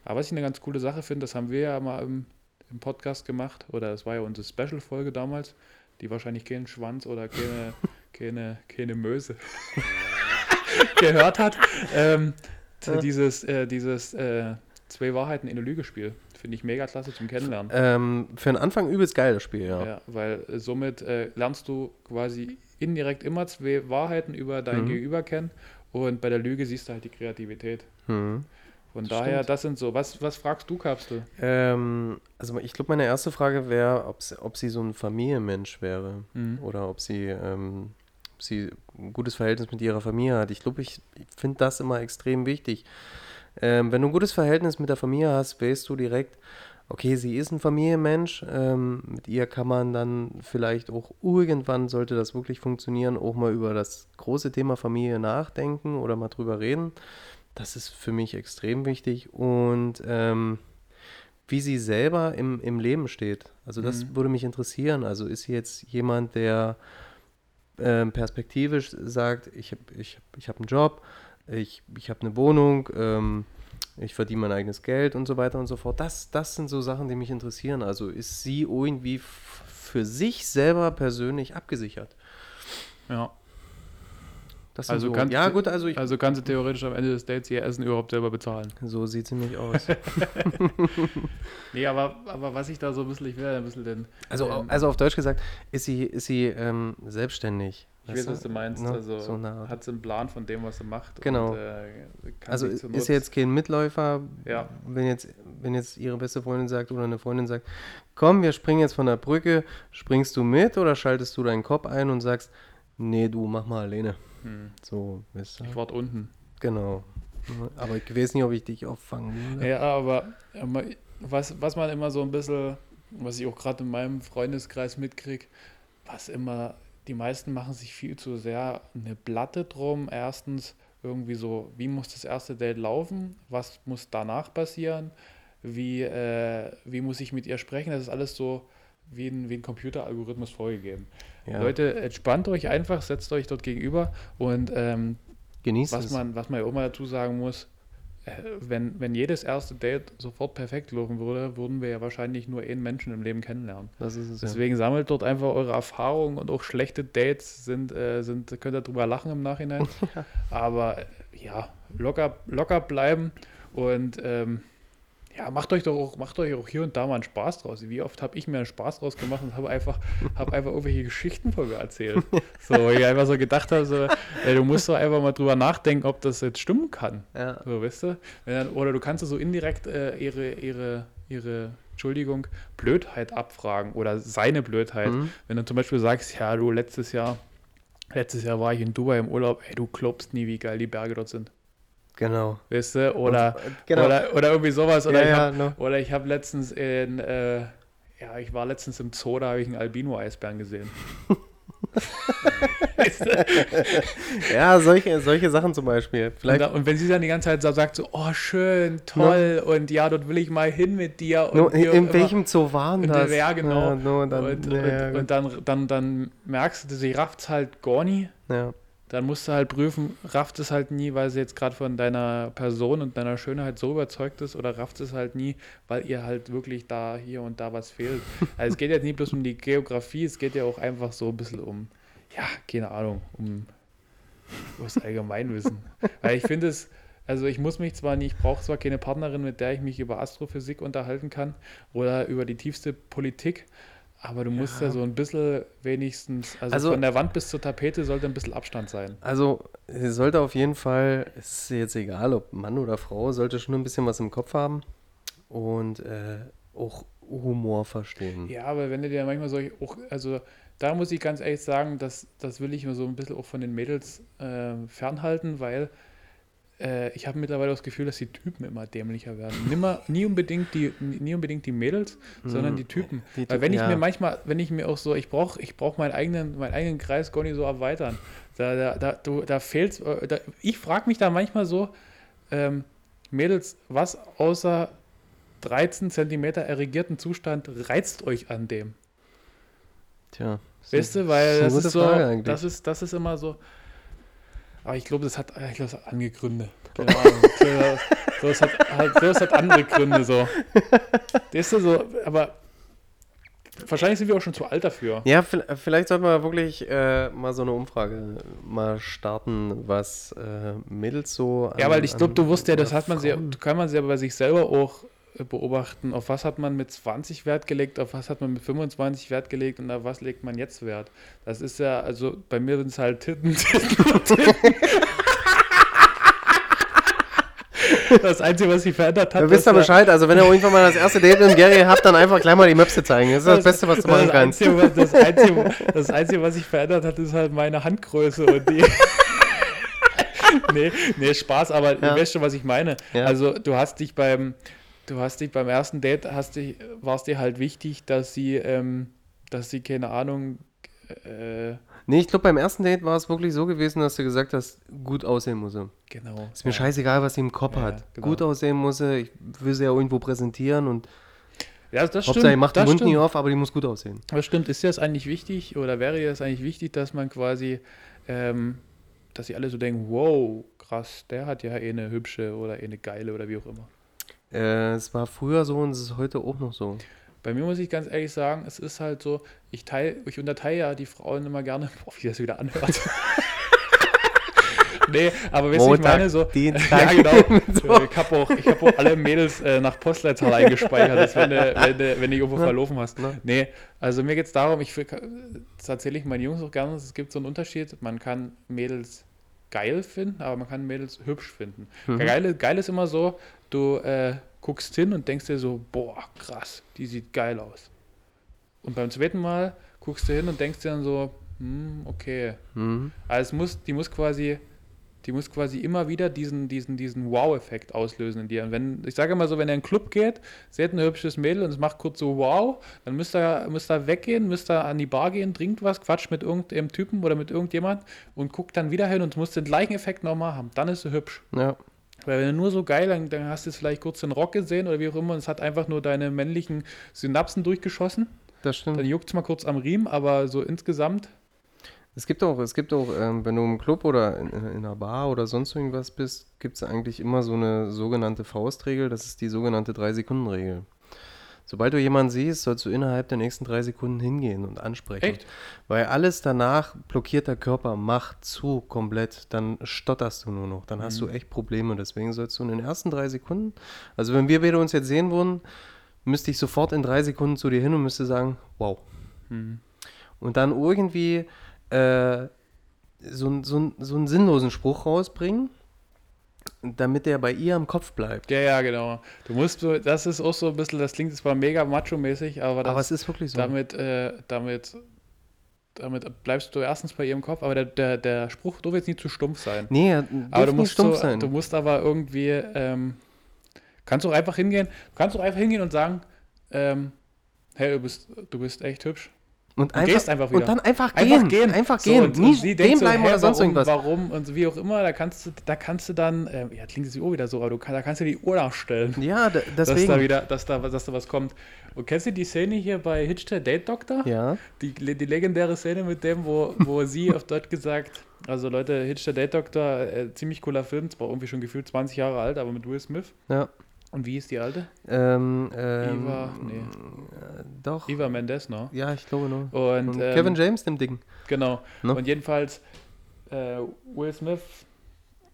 aber was ich eine ganz coole Sache finde, das haben wir ja mal im, im Podcast gemacht, oder das war ja unsere Special-Folge damals, die wahrscheinlich keinen Schwanz oder keine, keine, keine Möse gehört hat. Ähm. Dieses, äh, dieses äh, Zwei Wahrheiten in eine Lüge-Spiel. Finde ich mega klasse zum Kennenlernen. Ähm, für den Anfang übelst geil, das Spiel, ja. Ja, weil äh, somit äh, lernst du quasi indirekt immer zwei Wahrheiten über dein Mhm. Gegenüber kennen und bei der Lüge siehst du halt die Kreativität. Hm. Von Das daher, stimmt. das sind so. Was, was fragst du, Kapsel? Ähm, also ich glaube, meine erste Frage wäre, ob sie, ob sie so ein Familienmensch wäre Mhm. oder ob sie, ähm, ob sie ein gutes Verhältnis mit ihrer Familie hat. Ich glaube, ich, ich finde das immer extrem wichtig. Ähm, wenn du ein gutes Verhältnis mit der Familie hast, weißt du direkt, okay, sie ist ein Familienmensch. Ähm, mit ihr kann man dann vielleicht auch irgendwann, sollte das wirklich funktionieren, auch mal über das große Thema Familie nachdenken oder mal drüber reden. Das ist für mich extrem wichtig. Und ähm, wie sie selber im, im Leben steht. Also das Mhm. würde mich interessieren. Also ist sie jetzt jemand, der ähm, perspektivisch sagt, ich habe ich, ich hab einen Job, ich, ich habe eine Wohnung, ähm, ich verdiene mein eigenes Geld und so weiter und so fort. Das, das sind so Sachen, die mich interessieren. Also ist sie irgendwie für sich selber persönlich abgesichert? Ja. Also so, kannst ja gut, also ich, Also kannst du theoretisch am Ende des Dates ihr Essen überhaupt selber bezahlen. so sieht sie mich aus. Nee, aber, aber was ich da so ein bisschen, ich will ein bisschen den. Also, ähm, also auf Deutsch gesagt, ist sie, ist sie ähm, selbstständig. Ich weiß, was du meinst. Ne? Also So hat sie einen Plan von dem, was sie macht. Genau. Und, äh, kann Also sich ist Not- jetzt kein Mitläufer, Ja. wenn jetzt, wenn jetzt ihre beste Freundin sagt oder eine Freundin sagt, komm, wir springen jetzt von der Brücke, springst du mit oder schaltest du deinen Kopf ein und sagst, nee, du mach mal alleine. Hm. So, weißt du? Ich warte unten. Genau. Aber ich weiß nicht, ob ich dich auffangen würde. Ja, aber aber was, was man immer so ein bisschen, was ich auch gerade in meinem Freundeskreis mitkriege, was immer, die meisten machen sich viel zu sehr eine Platte drum. Erstens irgendwie so, wie muss das erste Date laufen? Was muss danach passieren? Wie, äh, wie muss ich mit ihr sprechen? Das ist alles so wie ein, wie ein Computeralgorithmus vorgegeben. Ja. Leute, entspannt euch einfach, setzt euch dort gegenüber und ähm, Genießt was es. man, was man ja auch mal dazu sagen muss, wenn, wenn jedes erste Date sofort perfekt laufen würde, würden wir ja wahrscheinlich nur einen Menschen im Leben kennenlernen. das ist es ja. Deswegen sammelt dort einfach eure Erfahrungen und auch schlechte Dates sind, äh, sind könnt ihr drüber lachen im Nachhinein. Aber äh, ja, locker, locker bleiben und ähm, ja, macht euch doch auch, macht euch auch hier und da mal einen Spaß draus. Wie oft habe ich mir einen Spaß draus gemacht und habe einfach, hab einfach irgendwelche Geschichten von mir erzählt. So, wo ich einfach so gedacht habe, so, ey, du musst doch einfach mal drüber nachdenken, ob das jetzt stimmen kann. Ja. So, weißt du? Dann, oder du kannst so indirekt äh, ihre, ihre, ihre, Entschuldigung, Blödheit abfragen oder seine Blödheit. Mhm. Wenn du zum Beispiel sagst, ja, du letztes Jahr, letztes Jahr war ich in Dubai im Urlaub, ey, du glaubst nie, wie geil die Berge dort sind. Genau. Weißt du? Oder, Und, äh, genau. oder, oder irgendwie sowas. Oder ja, ich ja, habe no. oder ich hab letztens in, äh, ja, ich war letztens im Zoo, da habe ich einen Albino-Eisbären gesehen. weißt du? ja solche, solche Sachen zum Beispiel. Und, Vielleicht da, und wenn sie dann die ganze Zeit so sagt, so, oh, schön, toll, und ja, dort will ich mal hin mit dir. Und wie in, in welchem Zoo waren Und, das? ja, genau. Ja, no, dann, und, ja, ja, und, und dann, dann, dann merkst du, sie rafft es halt gar nie. ja. Dann musst du halt prüfen, rafft es halt nie, weil sie jetzt gerade von deiner Person und deiner Schönheit so überzeugt ist oder rafft es halt nie, weil ihr halt wirklich da hier und da was fehlt. Also es geht jetzt nicht bloß um die Geografie, es geht ja auch einfach so ein bisschen um, ja, keine Ahnung, um das Allgemeinwissen. weil ich finde es, also ich muss mich zwar nicht, ich brauche zwar keine Partnerin, mit der ich mich über Astrophysik unterhalten kann oder über die tiefste Politik, aber du musst ja, Ja. so ein bisschen wenigstens, also, Also- von der Wand bis zur Tapete sollte ein bisschen Abstand sein. Also, sollte auf jeden Fall, es ist jetzt egal, ob Mann oder Frau, sollte schon ein bisschen was im Kopf haben und äh, auch Humor verstehen. Ja, aber wenn du dir manchmal solche, auch, also da muss ich ganz ehrlich sagen, das, das will ich mir so ein bisschen auch von den Mädels äh, fernhalten, weil äh, ich habe mittlerweile das Gefühl, dass die Typen immer dämlicher werden. Nimmer, nie, unbedingt die, nie unbedingt die Mädels, sondern die Typen. Die Weil wenn Typen, ich ja. mir manchmal, wenn ich mir auch so, ich brauche ich brauch meinen eigenen, meinen eigenen Kreis gar nicht so erweitern. Da, da, da, du, da fehlt da, ich frage mich da manchmal so, ähm, Mädels, was außer 13 Zentimeter erregierten Zustand reizt euch an dem? Tja. Weißt du, weil das ist so, das ist, das ist immer so. Aber ich glaube, das hat, ich glaube, das hat andere Gründe. Keine Ahnung. so, das hat, halt, so, das hat andere Gründe so. Weißt du, so, aber wahrscheinlich sind wir auch schon zu alt dafür. Ja, vi- vielleicht sollten wir wirklich äh, mal so eine Umfrage mal starten, was äh, Mädels so. Ja, an- weil ich glaube, du wusstest ja, das hat man sehr, kann man sehr bei sich selber auch beobachten. Auf was hat man mit 20 Wert gelegt, auf was hat man mit 25 Wert gelegt und auf was legt man jetzt Wert? Das ist ja, also bei mir sind es halt Titten, Titten Titten. Das Einzige, was sich verändert hat. Du wisst ja Bescheid, also wenn ihr irgendwann mal das erste Date mit dem Gary habt, dann einfach gleich mal die Möpse zeigen. Das ist das, Beste, was du machen das kannst. Einzige, was- das, Einzige, das Einzige, was sich verändert hat, ist halt meine Handgröße und die. nee, nee, Spaß, aber Ja. du weißt schon, was ich meine. Ja. Also du hast dich beim, du hast dich beim ersten Date, hast dich, war es dir halt wichtig, dass sie, ähm, dass sie, keine Ahnung, äh, Nee, ich glaube, beim ersten Date war es wirklich so gewesen, dass du gesagt hast, gut aussehen muss er. genau. Ist mir ja. scheißegal, was sie im Kopf Ja, hat. genau. Gut aussehen muss er, ich will sie ja irgendwo präsentieren und Ja, das Hauptsache, stimmt. macht den Mund nie stimmt. auf, aber die muss gut aussehen. Das stimmt. Ist dir das eigentlich wichtig oder wäre dir das eigentlich wichtig, dass man quasi, ähm, dass sie alle so denken, wow, krass, der hat ja eh eine hübsche oder eh eine geile oder wie auch immer. Äh, es war früher so und es ist heute auch noch so. Bei mir muss ich ganz ehrlich sagen, es ist halt so, ich teile, ich unterteile ja die Frauen immer gerne, boah, wie das wieder anhört. nee, aber weißt du, ich meine so, Dienstag. ja genau, ich habe auch, ich hab auch alle Mädels äh, nach Postleitzahl eingespeichert, dass wenn du, wenn du, wenn du irgendwo verlaufen hast. Nee, also mir geht es darum, ich will, das erzähle ich meinen Jungs auch gerne, es gibt so einen Unterschied, man kann Mädels geil finden, aber man kann Mädels hübsch finden. Mhm. Geil, geil ist immer so, du äh, guckst hin und denkst dir so, boah, krass, die sieht geil aus. Und beim zweiten Mal guckst du hin und denkst dir dann so, hm, okay. Mhm. Also muss, die muss quasi, die muss quasi immer wieder diesen, diesen, diesen Wow-Effekt auslösen in dir. Und wenn, ich sage immer so, wenn er in einen Club geht, seht ein hübsches Mädel und es macht kurz so wow, dann müsst ihr, müsst ihr weggehen, müsst ihr an die Bar gehen, trinkt was, quatscht mit irgendeinem Typen oder mit irgendjemand und guckt dann wieder hin und muss den gleichen Effekt nochmal haben. Dann ist sie hübsch. Ja. Weil wenn du nur so geil, dann, dann hast du es vielleicht kurz den Rock gesehen oder wie auch immer und es hat einfach nur deine männlichen Synapsen durchgeschossen. Das stimmt. Dann juckt es mal kurz am Riemen, aber so insgesamt, Es gibt auch, es gibt auch, ähm, wenn du im Club oder in, in einer Bar oder sonst irgendwas bist, gibt es eigentlich immer so eine sogenannte Faustregel, das ist die sogenannte 3-Sekunden-Regel. Sobald du jemanden siehst, sollst du innerhalb der nächsten drei Sekunden hingehen und ansprechen. echt? Weil alles danach blockiert der Körper, macht zu komplett, dann stotterst du nur noch, dann hast du echt Probleme. Deswegen sollst du in den ersten drei Sekunden, also wenn wir beide uns jetzt sehen würden, müsste ich sofort in drei Sekunden zu dir hin und müsste sagen, wow. Hm. Und dann irgendwie äh, so, so, so einen sinnlosen Spruch rausbringen, damit der bei ihr im Kopf bleibt. Ja, ja, genau. Du musst so, das ist auch so ein bisschen, das klingt zwar mega macho-mäßig, aber, das, Aber es ist wirklich so. damit, äh, damit, damit bleibst du erstens bei ihrem Kopf, aber der, der, der Spruch darf jetzt nicht zu stumpf sein. nee, aber du nicht musst, stumpf so, sein. du musst aber irgendwie, ähm, kannst du auch einfach hingehen, du kannst auch einfach hingehen und sagen, ähm, hey, du bist, du bist echt hübsch. Und, und gehst einfach wieder. Und dann einfach gehen. Einfach gehen. Einfach So, gehen. und, Nie und stehen so, bleiben hä, oder sonst warum, irgendwas. Warum und so wie auch immer, da kannst du, da kannst du dann, ähm, ja, klingt die Uhr wieder so, aber du kann, da kannst du die Uhr nachstellen. Ja, d- Dass da deswegen. wieder, dass da, dass da was kommt. Und kennst du die Szene hier bei Hitch der Date Doctor? Ja. Die, die legendäre Szene mit dem, wo, wo sie auf Deutsch gesagt, also Leute, Hitch der Date Doctor, äh, ziemlich cooler Film, zwar irgendwie schon gefühlt 20 Jahre alt, aber mit Will Smith. Ja. Und wie ist die alte? Ähm, ähm, Eva, nee. äh, Doch. Eva Mendes, ne? Ja, ich glaube nur. Und, Und ähm, Kevin James, dem Dicken. Genau. Ne? Und jedenfalls, äh, Will Smith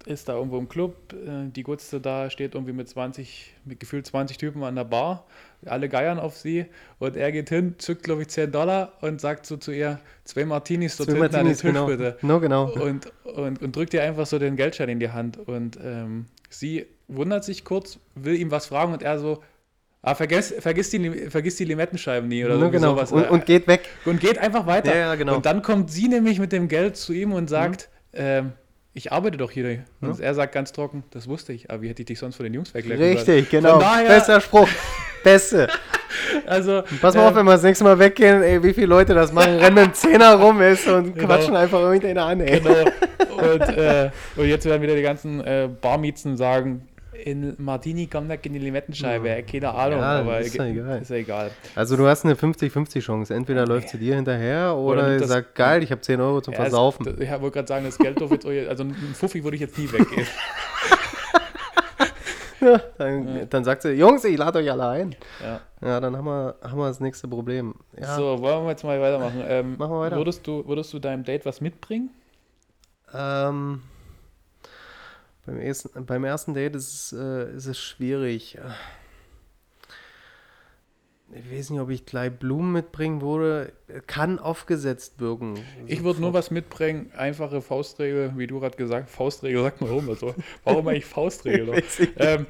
ist da irgendwo im Club, äh, die Gutste da steht irgendwie mit 20, mit gefühlt 20 Typen an der Bar, alle geiern auf sie und er geht hin, zückt glaube ich 10 Dollar und sagt so zu ihr, zwei Martinis dort Zwei hinten an den Martinis, Tisch genau. bitte. No, genau. Und, und, und drückt ihr einfach so den Geldschein in die Hand und ähm, sie wundert sich kurz, will ihm was fragen und er so, ah, vergiss, vergiss, die, vergiss die Limettenscheiben nie oder No, genau. sowas. Und, und geht weg. Und geht einfach weiter. Ja, ja, genau. Und dann kommt sie nämlich mit dem Geld zu ihm und sagt, ähm, ich arbeite doch hier. Und er sagt ganz trocken, das wusste ich, aber wie hätte ich dich sonst von den Jungs weglecken Richtig, sollen? genau. Daher, Bester Spruch. Beste. also, Pass mal ähm, auf, wenn wir das nächste Mal weggehen, ey, wie viele Leute das machen, rennen mit dem Zehner rum ist und Genau. quatschen einfach irgendeiner an, ey. Genau. Und, äh, und jetzt werden wieder die ganzen äh, Barmiezen sagen, in Martini kommt weg in die Limettenscheibe. Ja. Keine Ahnung, Ja, aber ist ja egal. ist ja egal. Also du hast eine 50-50 Chance. Entweder läuft sie dir hinterher oder, Oder sagt, geil, ich habe 10 Euro zum Ja, Versaufen. das- ich wollte gerade sagen, das Geld darf jetzt, also ein Fuffi würde ich jetzt nie weggeben. Ja, dann, dann sagt sie, Jungs, ich lade euch alle ein. Ja. Ja, dann haben wir, haben wir das nächste Problem. So, wollen wir jetzt mal weitermachen. Ähm, Machen wir weiter. Würdest du, würdest du deinem Date was mitbringen? ähm, beim, ersten, beim ersten Date ist, es, äh, ist es schwierig. ich weiß nicht, ob ich gleich Blumen mitbringen würde. Kann aufgesetzt wirken. Ich würde nur was mitbringen, einfache Faustregel, wie du gerade gesagt Faustregel, sag mal warum so. Warum eigentlich Faustregel? ähm,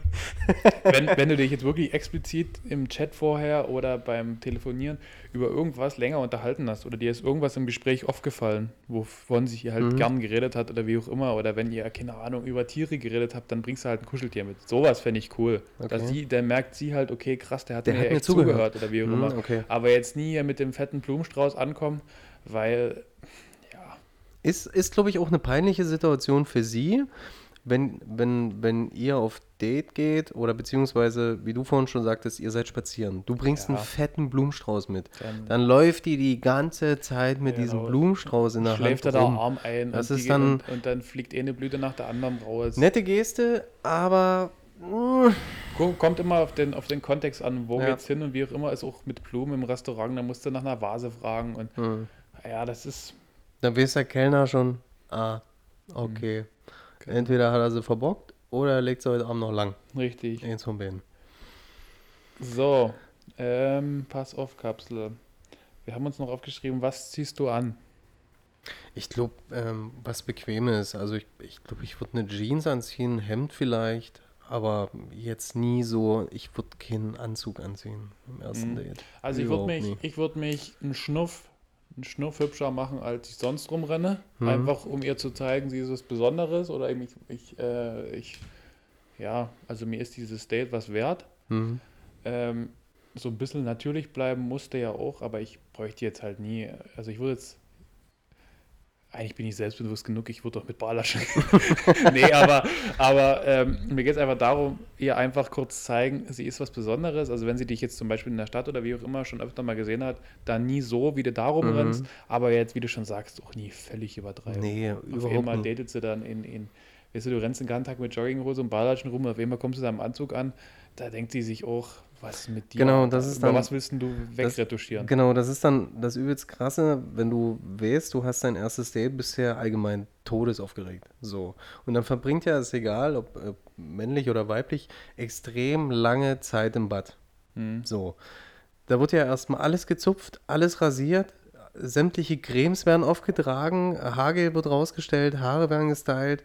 wenn, wenn du dich jetzt wirklich explizit im Chat vorher oder beim Telefonieren über irgendwas länger unterhalten hast oder dir ist irgendwas im Gespräch aufgefallen, wovon sich ihr halt mhm. gern geredet hat oder wie auch immer, oder wenn ihr, keine Ahnung, über Tiere geredet habt, dann bringst du halt ein Kuscheltier mit. Sowas fände ich cool. Okay. sie, dann merkt sie halt, okay, krass, der hat der mir hat echt zugehört. zugehört oder wie auch mhm, immer. Okay. Aber jetzt nie mit dem fetten Blumenstrauß ankommen, weil, ja. Ist, ist glaube ich, auch eine peinliche Situation für sie, wenn, wenn, wenn ihr auf Date geht oder beziehungsweise, wie du vorhin schon sagtest, ihr seid spazieren. Du bringst ja. einen fetten Blumenstrauß mit. Dann, dann, läuft die die ganze Zeit mit genau. diesem Blumenstrauß in der Schläft Hand Schläft er da Arm ein das und, ist dann, und, und, dann fliegt eine Blüte nach der anderen raus. Nette Geste, aber Kommt immer auf den, auf den Kontext an, wo ja. geht's hin und wie auch immer ist auch mit Blumen im Restaurant, da musst du nach einer Vase fragen und hm. ja, das ist. Dann weiß der Kellner schon, ah, okay. Hm. Entweder hat er sie verbockt oder er legt sie heute Abend noch lang. Richtig. Eins von beiden. So, ähm, pass auf, Kapsel. Wir haben uns noch aufgeschrieben, was ziehst du an? Ich glaube, ähm, was bequem ist. Also ich glaube, ich, glaub, ich würde eine Jeans anziehen, ein Hemd vielleicht, aber jetzt nie so, ich würde keinen Anzug anziehen im ersten mhm. Date. Also ich würde mich, ich würde mich einen Schnuff, einen Schnuff hübscher machen, als ich sonst rumrenne. Mhm. Einfach um ihr zu zeigen, sie ist was Besonderes oder ich, ich, äh, ich, ja, also mir ist dieses Date was wert. Mhm. Ähm, so ein bisschen natürlich bleiben musste ja auch, aber ich bräuchte jetzt halt nie, also ich würde jetzt eigentlich bin ich selbstbewusst genug, ich würde doch mit Barlaschen. nee, aber, aber ähm, mir geht es einfach darum, ihr einfach kurz zeigen, sie ist was Besonderes. Also wenn sie dich jetzt zum Beispiel in der Stadt oder wie auch immer schon öfter mal gesehen hat, dann nie so, wie du darum mhm. rennst, aber jetzt, wie du schon sagst, auch nie völlig übertreiben. Nee, auf überhaupt einmal nicht. datet sie dann in, in weißt du, du rennst den ganzen Tag mit Jogginghose und Barlaschen rum, auf einmal kommst du da im Anzug an, da denkt sie sich auch, was mit dir? Genau, das ist dann. was willst du wegretuschieren? Das, genau, das ist dann das übelst krasse, wenn du weißt, du hast dein erstes Date bisher allgemein todesaufgeregt. So. Und dann verbringt ja, ist egal, ob äh, männlich oder weiblich, extrem lange Zeit im Bad. Mhm. So. Da wird ja erstmal alles gezupft, alles rasiert, sämtliche Cremes werden aufgetragen, Haargel wird rausgestellt, Haare werden gestylt,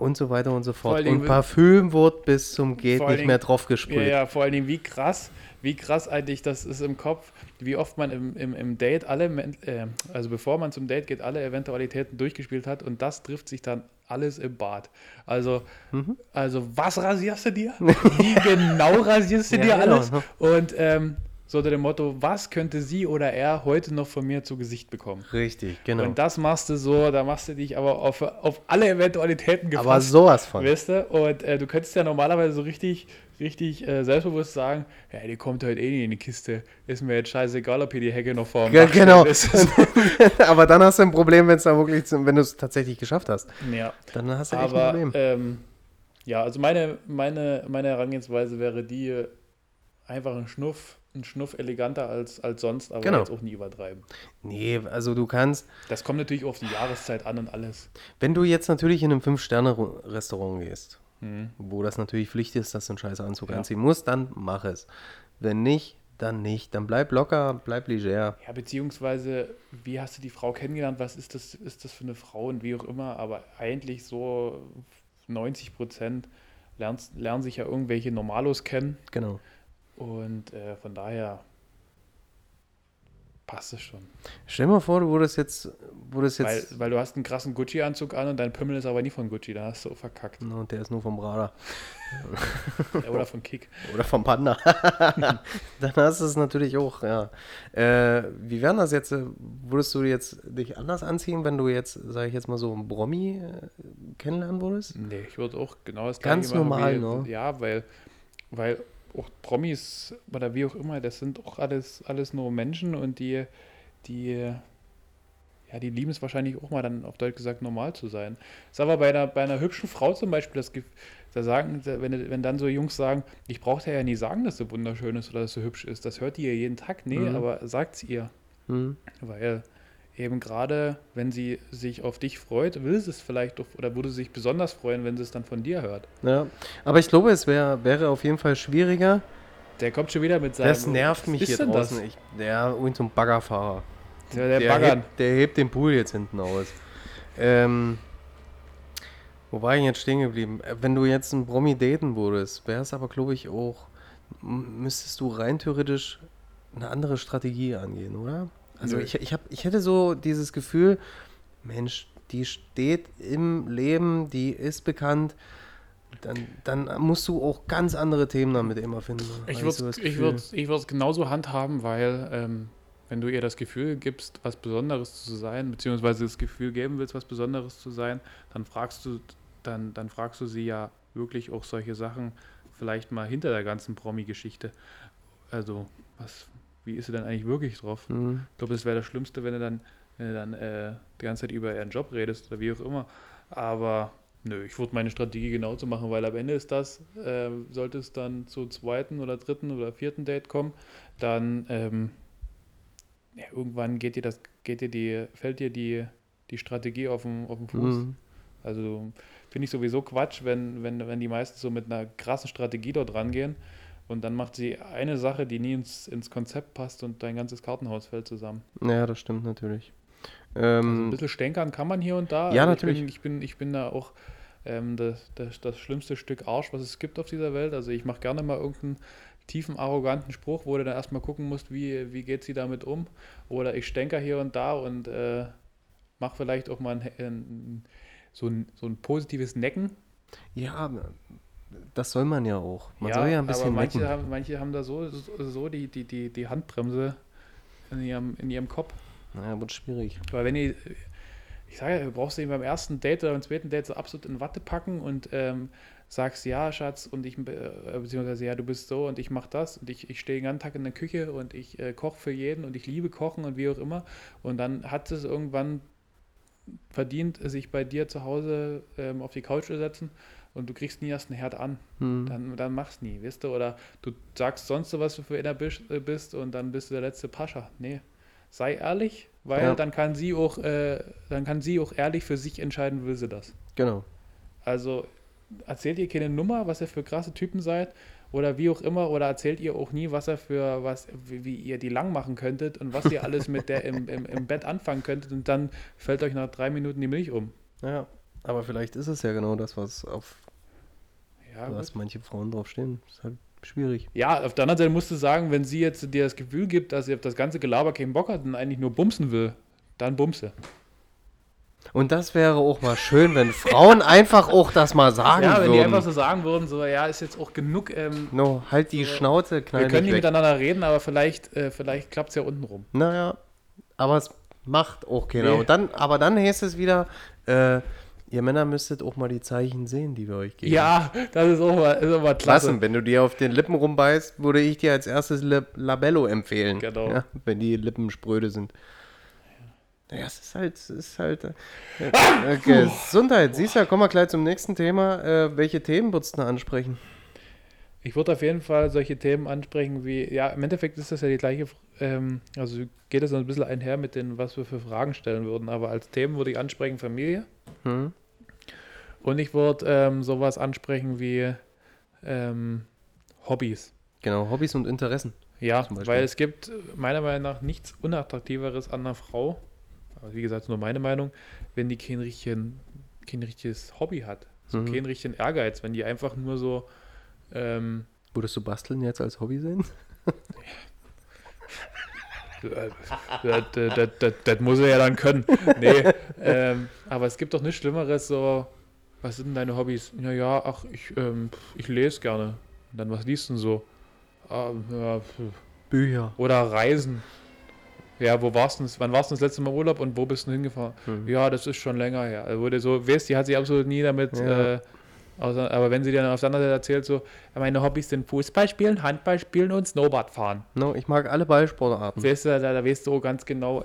und so weiter und so fort. Und Parfüm wird bis zum Geht nicht Dingen, mehr drauf gesprüht. Ja, ja, vor allen Dingen, wie krass, wie krass eigentlich das ist im Kopf, wie oft man im, im, im Date alle, äh, also bevor man zum Date geht, alle Eventualitäten durchgespielt hat und das trifft sich dann alles im Bad. Also, mhm. also was rasierst du dir? Wie genau rasierst du ja, dir genau. alles? Und ähm, so unter dem Motto, was könnte sie oder er heute noch von mir zu Gesicht bekommen? Richtig, genau. Und das machst du so, da machst du dich aber auf, auf alle Eventualitäten gefasst. Aber sowas von. Weißt du? Und äh, du könntest ja normalerweise so richtig, richtig äh, selbstbewusst sagen, ja, die kommt heute eh nicht in die Kiste. Ist mir jetzt scheißegal, ob hier die Hecke noch vor dem ja, Genau. aber dann hast du ein Problem, wenn es da wirklich, wenn du es tatsächlich geschafft hast. Ja. Dann hast du echt aber, ein Problem. Ähm, ja, also meine, meine, meine Herangehensweise wäre die, einfach ein Schnuff ein Schnuff eleganter als, als sonst, aber genau. jetzt auch nie übertreiben. Nee, also du kannst. Das kommt natürlich auf die Jahreszeit an und alles. Wenn du jetzt natürlich in einem Fünf-Sterne-Restaurant gehst, mhm. wo das natürlich Pflicht ist, dass du einen scheiß Anzug ja. anziehen musst, dann mach es. Wenn nicht, dann nicht. Dann bleib locker, bleib leger. Ja, beziehungsweise, wie hast du die Frau kennengelernt? Was ist das, ist das für eine Frau und wie auch immer? Aber eigentlich so 90 Prozent lernen sich ja irgendwelche Normalos kennen. Genau. Und äh, von daher passt es schon. Stell dir mal vor, du wurdest jetzt. Wurdest jetzt weil, weil du hast einen krassen Gucci-Anzug an und dein Pimmel ist aber nie von Gucci, da hast du verkackt. No, und der ist nur vom Radar. ja, oder von Kick. Oder vom Panda. Dann hast du es natürlich auch, ja. Äh, wie wäre das jetzt? Würdest du jetzt dich anders anziehen, wenn du jetzt, sage ich jetzt mal so, einen Bromi äh, kennenlernen würdest? Nee, ich würde auch genau das gleiche Ganz normal, ne? Ja, weil, weil auch Promis oder wie auch immer, das sind auch alles, alles nur Menschen und die, die, ja, die lieben es wahrscheinlich auch mal dann auf Deutsch gesagt normal zu sein. Das ist aber bei einer, bei einer hübschen Frau zum Beispiel, das, da sagen, wenn, wenn dann so Jungs sagen, ich brauche ja nie sagen, dass sie wunderschön ist oder dass sie hübsch ist, das hört die ja jeden Tag. Nee, mhm. aber sagt es ihr. Mhm. Weil eben gerade, wenn sie sich auf dich freut, will sie es vielleicht oder würde sich besonders freuen, wenn sie es dann von dir hört. Ja, aber ich glaube, es wär, wäre auf jeden Fall schwieriger, Der kommt schon wieder mit seinem. Das nervt mich hier draußen. Das? Ich, der irgend so ein Baggerfahrer. Ja, der, der, Baggern. hebt, der hebt den Pool jetzt hinten aus. Ähm, wo war ich jetzt stehen geblieben? Äh, Wenn du jetzt einen Promi daten würdest, wäre es aber, glaube ich, auch, müsstest du rein theoretisch eine andere Strategie angehen, oder? Also Nö. ich, ich, hab, ich hätte so dieses Gefühl, Mensch, die steht im Leben, die ist bekannt, dann, dann musst du auch ganz andere Themen damit immer finden. Ich würde das ich würd, ich würd's genauso handhaben, weil ähm, wenn du ihr das Gefühl gibst, was Besonderes zu sein, beziehungsweise das Gefühl geben willst, was Besonderes zu sein, dann fragst du, dann, dann fragst du sie ja wirklich auch solche Sachen vielleicht mal hinter der ganzen Promi-Geschichte. Also, was, wie ist sie denn eigentlich wirklich drauf? Hm. Ich glaube, es wäre das Schlimmste, wenn du dann, wenn du dann äh, die ganze Zeit über ihren Job redest oder wie auch immer. Aber nö, ich würde meine Strategie genauso machen, weil am Ende ist das, äh, sollte es dann zu zweiten oder dritten oder vierten Date kommen, dann ähm, ja, irgendwann geht dir das, geht dir die, fällt dir die, die Strategie auf den, auf den Fuß. Hm. Also finde ich sowieso Quatsch, wenn, wenn, wenn die meisten so mit einer krassen Strategie dort rangehen und dann macht sie eine Sache, die nie ins, ins Konzept passt und dein ganzes Kartenhaus fällt zusammen. Ja, das stimmt natürlich. Also ein Ähm, bisschen stänkern kann man hier und da. Ja, natürlich. Ich bin, ich bin, ich bin da auch ähm, das, das, das schlimmste Stück Arsch, was es gibt auf dieser Welt. Also ich mache gerne mal irgendeinen tiefen, arroganten Spruch, wo du dann erstmal gucken musst, wie, wie geht sie damit um. Oder ich stänker hier und da und äh, mache vielleicht auch mal ein, ein, so, ein, so ein positives Necken. ja, das soll man ja auch. Man soll ja ein bisschen aber manche haben, manche haben da so, so, so die, die, die, die Handbremse in ihrem, in ihrem Kopf. Naja, wird schwierig. Weil wenn ihr, ich sage ja, du brauchst ihn beim ersten Date oder beim zweiten Date so absolut in Watte packen und ähm, sagst, ja, Schatz, und ich, äh, beziehungsweise, ja, du bist so und ich mach das und ich, ich stehe den ganzen Tag in der Küche und ich äh, koche für jeden und ich liebe Kochen und wie auch immer. Und dann hat es irgendwann verdient, sich bei dir zu Hause ähm, auf die Couch zu setzen und du kriegst nie erst einen Herd an. Hm. Dann, dann mach's nie, weißt du? Oder du sagst sonst so, was du für einer bist, äh, bist und dann bist du der letzte Pascha. Nee. Sei ehrlich, weil Ja. dann kann sie auch, äh, dann kann sie auch ehrlich für sich entscheiden, will sie das. Genau. Also erzählt ihr keine Nummer, was ihr für krasse Typen seid oder wie auch immer, oder erzählt ihr auch nie, was ihr für was, wie, wie ihr die lang machen könntet und was ihr alles mit der im, im, im Bett anfangen könntet und dann fällt euch nach drei Minuten die Milch um. Ja, aber vielleicht ist es ja genau das, was auf Ja, was manche Frauen drauf stehen. Ist halt schwierig. ja, auf der anderen Seite musst du sagen, wenn sie jetzt dir das Gefühl gibt, dass sie auf das ganze Gelaber keinen Bock hat und eigentlich nur bumsen will, dann bumse. Und das wäre auch mal schön, wenn Frauen einfach auch das mal sagen Ja, wenn die würden. einfach so sagen würden, so, ja, ist jetzt auch genug, ähm, no, halt die So. Schnauze, knall wir können nicht weg. miteinander reden, aber vielleicht, äh, vielleicht klappt es ja unten rum. Naja, aber es macht auch keiner. Nee. Und dann, aber dann heißt es wieder, äh, ihr Männer müsstet auch mal die Zeichen sehen, die wir euch geben. Ja, das ist auch mal, ist auch mal klasse. Lassen, wenn du dir auf den Lippen rumbeißt, würde ich dir als erstes Le Labello empfehlen. Genau. Ja, wenn die Lippen spröde sind. Naja, es ist halt, es ist halt. Äh, äh, Gesundheit, siehst du, kommen wir gleich zum nächsten Thema. Äh, welche Themen würdest du ansprechen? Ich würde auf jeden Fall solche Themen ansprechen wie, ja, im Endeffekt ist das ja die gleiche, ähm, also geht das so ein bisschen einher mit den, was wir für Fragen stellen würden, aber als Themen würde ich ansprechen Familie Hm? Und ich würde ähm, sowas ansprechen wie ähm, Hobbys. Genau, Hobbys und Interessen. Ja, weil es gibt meiner Meinung nach nichts Unattraktiveres an einer Frau, aber wie gesagt, nur meine Meinung, wenn die kein, richtigen, kein richtiges Hobby hat, so Mhm. keinen richtigen Ehrgeiz, wenn die einfach nur so, ähm, Würdest du Basteln jetzt als Hobby sehen? äh, das, das, das, das, das muss er ja dann können. Nee, ähm, aber es gibt doch nichts Schlimmeres, so, was sind denn deine Hobbys? Naja, ach, ich, ähm, ich lese gerne. Und dann, was liest du denn so? Ah, ja. Bücher. Oder Reisen. Ja, wo warst du denn? Wann warst du das letzte Mal Urlaub und wo bist du hingefahren? Hm. Ja, das ist schon länger her. Also, wo du so weißt, die hat sich absolut nie damit. Ja. Äh, außer, aber wenn sie dir dann auf der anderen Seite erzählt, so, meine Hobbys sind Fußball spielen, Handball spielen und Snowboard fahren. No, ich mag alle Ballsportarten. Weißt du, da, da weißt du ganz genau,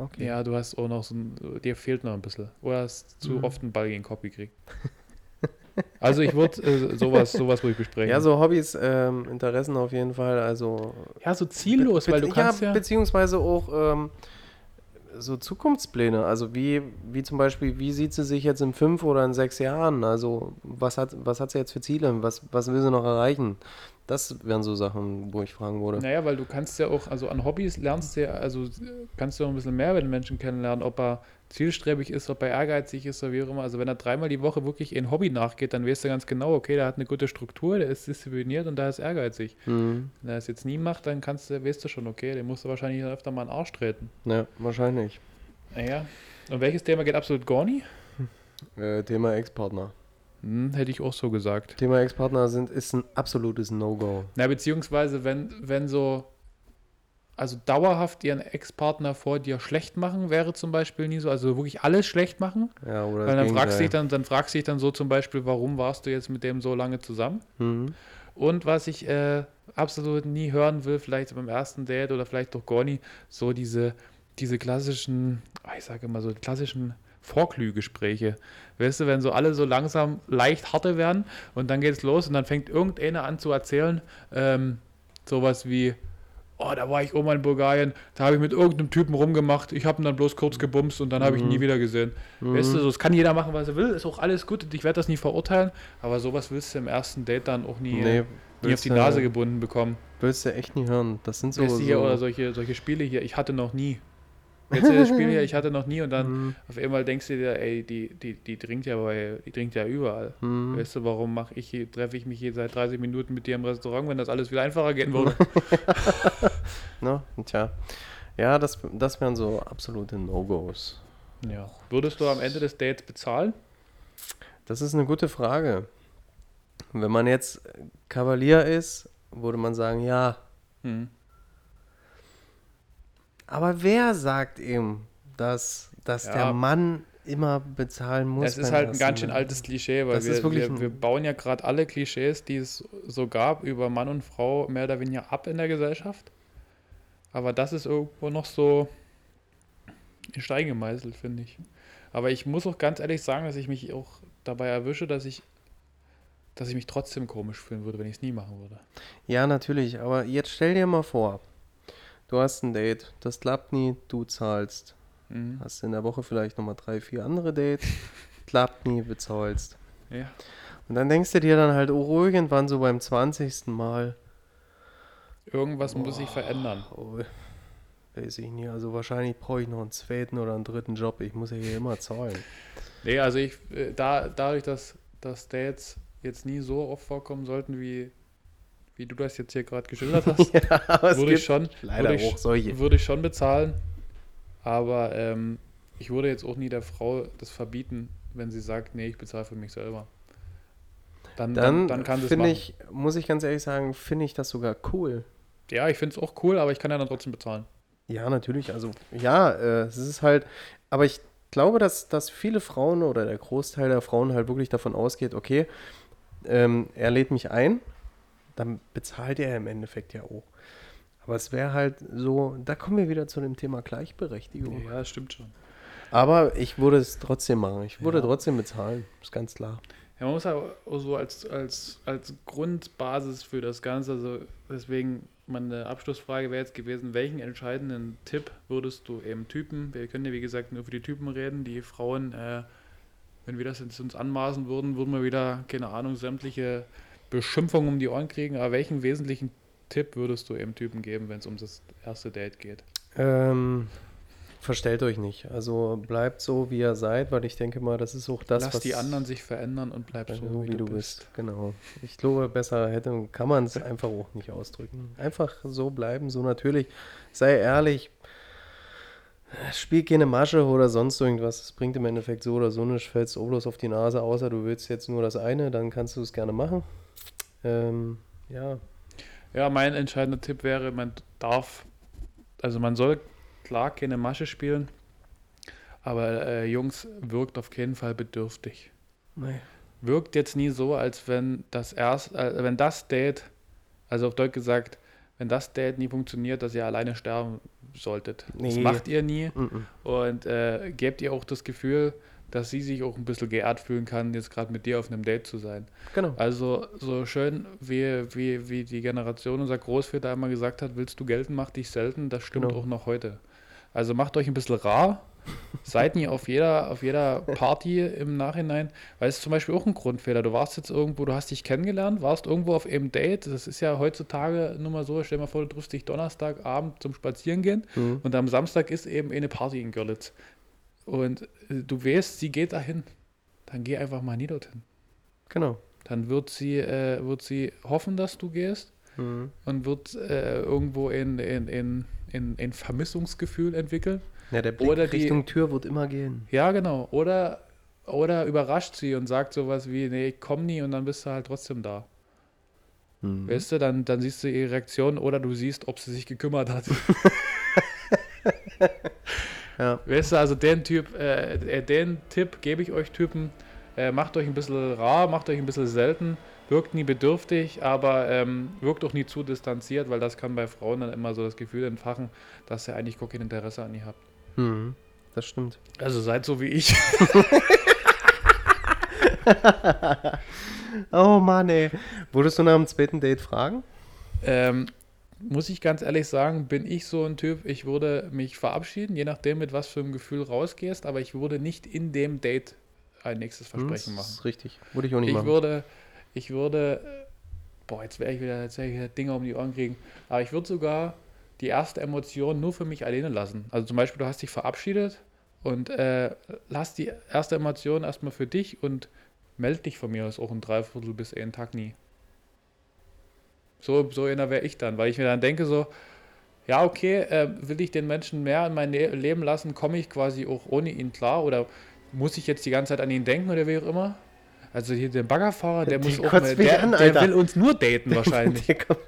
Okay. ja, du hast auch noch so ein, dir fehlt noch ein bisschen. Oder hast zu Mhm. oft einen Ball gegen den Kopf gekriegt. also ich würde äh, sowas, sowas würde ich besprechen. Ja, so Hobbys, ähm, Interessen auf jeden Fall. Also ja, so ziellos, weil du kannst ja. beziehungsweise auch ähm, so Zukunftspläne. Also wie, wie zum Beispiel, wie sieht sie sich jetzt in fünf oder in sechs Jahren? Also was hat, was hat sie jetzt für Ziele? Was, was will sie noch erreichen? Das wären so Sachen, wo ich fragen würde. Naja, weil du kannst ja auch, also an Hobbys lernst du ja, also kannst du auch ein bisschen mehr über den Menschen kennenlernen, ob er zielstrebig ist, ob er ehrgeizig ist oder wie auch immer. Also wenn er dreimal die Woche wirklich ein Hobby nachgeht, dann weißt du ganz genau, okay, der hat eine gute Struktur, der ist diszipliniert und der ist ehrgeizig. Mhm. Wenn er es jetzt nie macht, dann kannst du, weißt du schon, okay, den musst du wahrscheinlich öfter mal in den Arsch treten. Ja, wahrscheinlich. Naja. Und welches Thema geht absolut gar nie? Äh, Thema Ex-Partner. Hm, hätte ich auch so gesagt. Thema Ex-Partner sind, ist ein absolutes No-Go. Na, beziehungsweise, wenn, wenn so, also dauerhaft ihren Ex-Partner vor dir schlecht machen, wäre zum Beispiel nie so, also wirklich alles schlecht machen. Ja, oder Weil dann fragst, du dich Gegenteil. dann, dann fragst du dich dann so zum Beispiel, warum warst du jetzt mit dem so lange zusammen? Mhm. Und was ich äh, absolut nie hören will, vielleicht beim ersten Date oder vielleicht doch gar nie, so diese, diese klassischen, ah, ich sage immer so, klassischen Vorglühgespräche. Weißt du, wenn so alle so langsam leicht harte werden und dann geht's los und dann fängt irgendeiner an zu erzählen, ähm, sowas wie, oh, da war ich oben in Bulgarien, da habe ich mit irgendeinem Typen rumgemacht, ich habe ihn dann bloß kurz gebumst und dann habe ich ihn nie wieder gesehen. Weißt du, so, das kann jeder machen, was er will, ist auch alles gut ich werde das nie verurteilen, aber sowas willst du im ersten Date dann auch nie, Nee, nie auf die Nase gebunden bekommen. Willst du echt nie hören. Das sind so. Weißt du hier, so oder solche, solche Spiele hier, ich hatte noch nie. Jetzt das Spiel hier, ich hatte noch nie und dann Mhm. auf einmal denkst du dir, ey, die, die, die trinkt ja bei, die trinkt ja überall. Mhm. Weißt du, warum mache ich treffe ich mich hier seit 30 Minuten mit dir im Restaurant, wenn das alles viel einfacher gehen würde? Ne? Tja. Ja, das, das wären so absolute No-Gos. ja. Würdest du am Ende des Dates bezahlen? Das ist eine gute Frage. Wenn man jetzt Kavalier ist, würde man sagen, ja. Hm. Aber wer sagt ihm, dass, dass Ja. der Mann immer bezahlen muss? Es ist beim halt ein ganz schön altes Klischee, weil Das wir, ist wirklich wir, wir bauen ja gerade alle Klischees, die es so gab, über Mann und Frau mehr oder weniger ab in der Gesellschaft. Aber das ist irgendwo noch so in Stein gemeißelt, finde ich. Aber ich muss auch ganz ehrlich sagen, dass ich mich auch dabei erwische, dass ich, dass ich mich trotzdem komisch fühlen würde, wenn ich es nie machen würde. Ja, natürlich. Aber jetzt stell dir mal vor, du hast ein Date, das klappt nie, du zahlst. Mhm. Hast in der Woche vielleicht nochmal drei, vier andere Dates, klappt nie, bezahlst. Ja. Und dann denkst du dir dann halt, oh, irgendwann so beim 20. Mal, Irgendwas muss sich verändern. oh, weiß ich nicht, also wahrscheinlich brauche ich noch einen zweiten oder einen dritten Job. Ich muss ja hier immer zahlen. Nee, also ich, äh, da, dadurch, dass, dass Dates jetzt nie so oft vorkommen sollten, wie, wie du das jetzt hier gerade geschildert hast, ja, aber es würde ich schon, leider würde ich, auch solche. würde ich schon bezahlen. Aber ähm, ich würde jetzt auch nie der Frau das verbieten, wenn sie sagt, nee, ich bezahle für mich selber. Dann, dann, Dann, dann kann sie es finde ich, muss ich ganz ehrlich sagen, finde ich das sogar cool. Ja, ich finde es auch cool, aber ich kann ja dann trotzdem bezahlen. Ja, natürlich. Also, ja, äh, es ist halt, aber ich glaube, dass, dass viele Frauen oder der Großteil der Frauen halt wirklich davon ausgeht, okay, ähm, er lädt mich ein, dann bezahlt er im Endeffekt ja auch. Aber es wäre halt so, da kommen wir wieder zu dem Thema Gleichberechtigung. Ja, das stimmt schon. Aber ich würde es trotzdem machen. Ich würde Ja. trotzdem bezahlen, ist ganz klar. Ja, man muss aber auch so als, als, als Grundbasis für das Ganze, also deswegen meine Abschlussfrage wäre jetzt gewesen, welchen entscheidenden Tipp würdest du eben Typen, wir können ja wie gesagt nur für die Typen reden, die Frauen, äh, wenn wir das jetzt uns anmaßen würden, würden wir wieder, keine Ahnung, sämtliche Beschimpfungen um die Ohren kriegen, aber welchen wesentlichen Tipp würdest du eben Typen geben, wenn es um das erste Date geht? Ähm, verstellt euch nicht. Also bleibt so, wie ihr seid, weil ich denke mal, das ist auch das, Lass was die anderen sich verändern und bleib so, so wie du bist. Genau. Ich glaube, besser hätte, kann man es einfach auch nicht ausdrücken. Einfach so bleiben, so natürlich. Sei ehrlich. Spiel keine Masche oder sonst irgendwas. Es bringt im Endeffekt so oder so nicht. Fällst du bloß auf die Nase, außer du willst jetzt nur das eine, dann kannst du es gerne machen. Ähm, ja, Ja, mein entscheidender Tipp wäre, man darf, also man soll klar keine Masche spielen, aber äh, Jungs wirkt auf keinen Fall bedürftig. nee. Wirkt jetzt nie so, als wenn das erst, äh, wenn das Date, also auf Deutsch gesagt, wenn das Date nie funktioniert, dass ihr alleine sterben solltet. Das Nee. macht ihr nie Mhm. und äh, gebt ihr auch das Gefühl, dass sie sich auch ein bisschen geehrt fühlen kann, jetzt gerade mit dir auf einem Date zu sein. Genau. Also so schön, wie, wie, wie die Generation unser Großväter einmal gesagt hat, willst du gelten, mach dich selten, das stimmt Genau. auch noch heute. Also macht euch ein bisschen rar, seid nie auf jeder, auf jeder Party im Nachhinein, weil es ist zum Beispiel auch ein Grundfehler. Du warst jetzt irgendwo, du hast dich kennengelernt, warst irgendwo auf einem Date. Das ist ja heutzutage nur mal so, stell dir mal vor, du triffst dich Donnerstagabend zum Spazierengehen Mhm. und am Samstag ist eben eine Party in Görlitz. Und äh, du weißt, sie geht dahin. Dann geh einfach mal nie dorthin. Genau. Dann wird sie, äh, wird sie hoffen, dass du gehst Mhm. und wird äh, irgendwo ein in, in, in, in Vermissungsgefühl entwickeln. Ja, der Blick Oder die- Richtung Tür wird immer gehen. Ja, genau. Oder, oder überrascht sie und sagt sowas wie, nee, ich komm nie und dann bist du halt trotzdem da. Mhm. Weißt du, dann, dann siehst du ihre Reaktion oder du siehst, ob sie sich gekümmert hat. Ja. Weißt du, also den Typ, äh, äh, den Tipp gebe ich euch Typen, äh, macht euch ein bisschen rar, macht euch ein bisschen selten, wirkt nie bedürftig, aber ähm, wirkt auch nie zu distanziert, weil das kann bei Frauen dann immer so das Gefühl entfachen, dass ihr eigentlich gar kein Interesse an ihr habt. Mhm. Das stimmt. Also seid so wie ich. Oh Mann, ey. Würdest du nach dem zweiten Date fragen? Ähm, muss ich ganz ehrlich sagen, bin ich so ein Typ, ich würde mich verabschieden, je nachdem, mit was für einem Gefühl rausgehst, aber ich würde nicht in dem Date ein nächstes Versprechen Hm, machen. Das ist richtig. Würde ich auch nicht Ich machen. würde, ich würde, äh, boah, jetzt werde ich wieder, jetzt werde ich wieder Dinge um die Ohren kriegen, aber ich würde sogar die erste Emotion nur für mich alleine lassen. Also zum Beispiel, du hast dich verabschiedet und äh, lass die erste Emotion erstmal für dich und meld dich von mir aus auch ein Dreiviertel bis einen Tag nie. So, so einer wäre ich dann, weil ich mir dann denke so, ja, okay, äh, will ich den Menschen mehr in mein Le Leben lassen, komme ich quasi auch ohne ihn klar oder muss ich jetzt die ganze Zeit an ihn denken oder wie auch immer? Also hier der Baggerfahrer, der Die muss auch, mich der, an, der will uns nur daten wahrscheinlich. der, kommt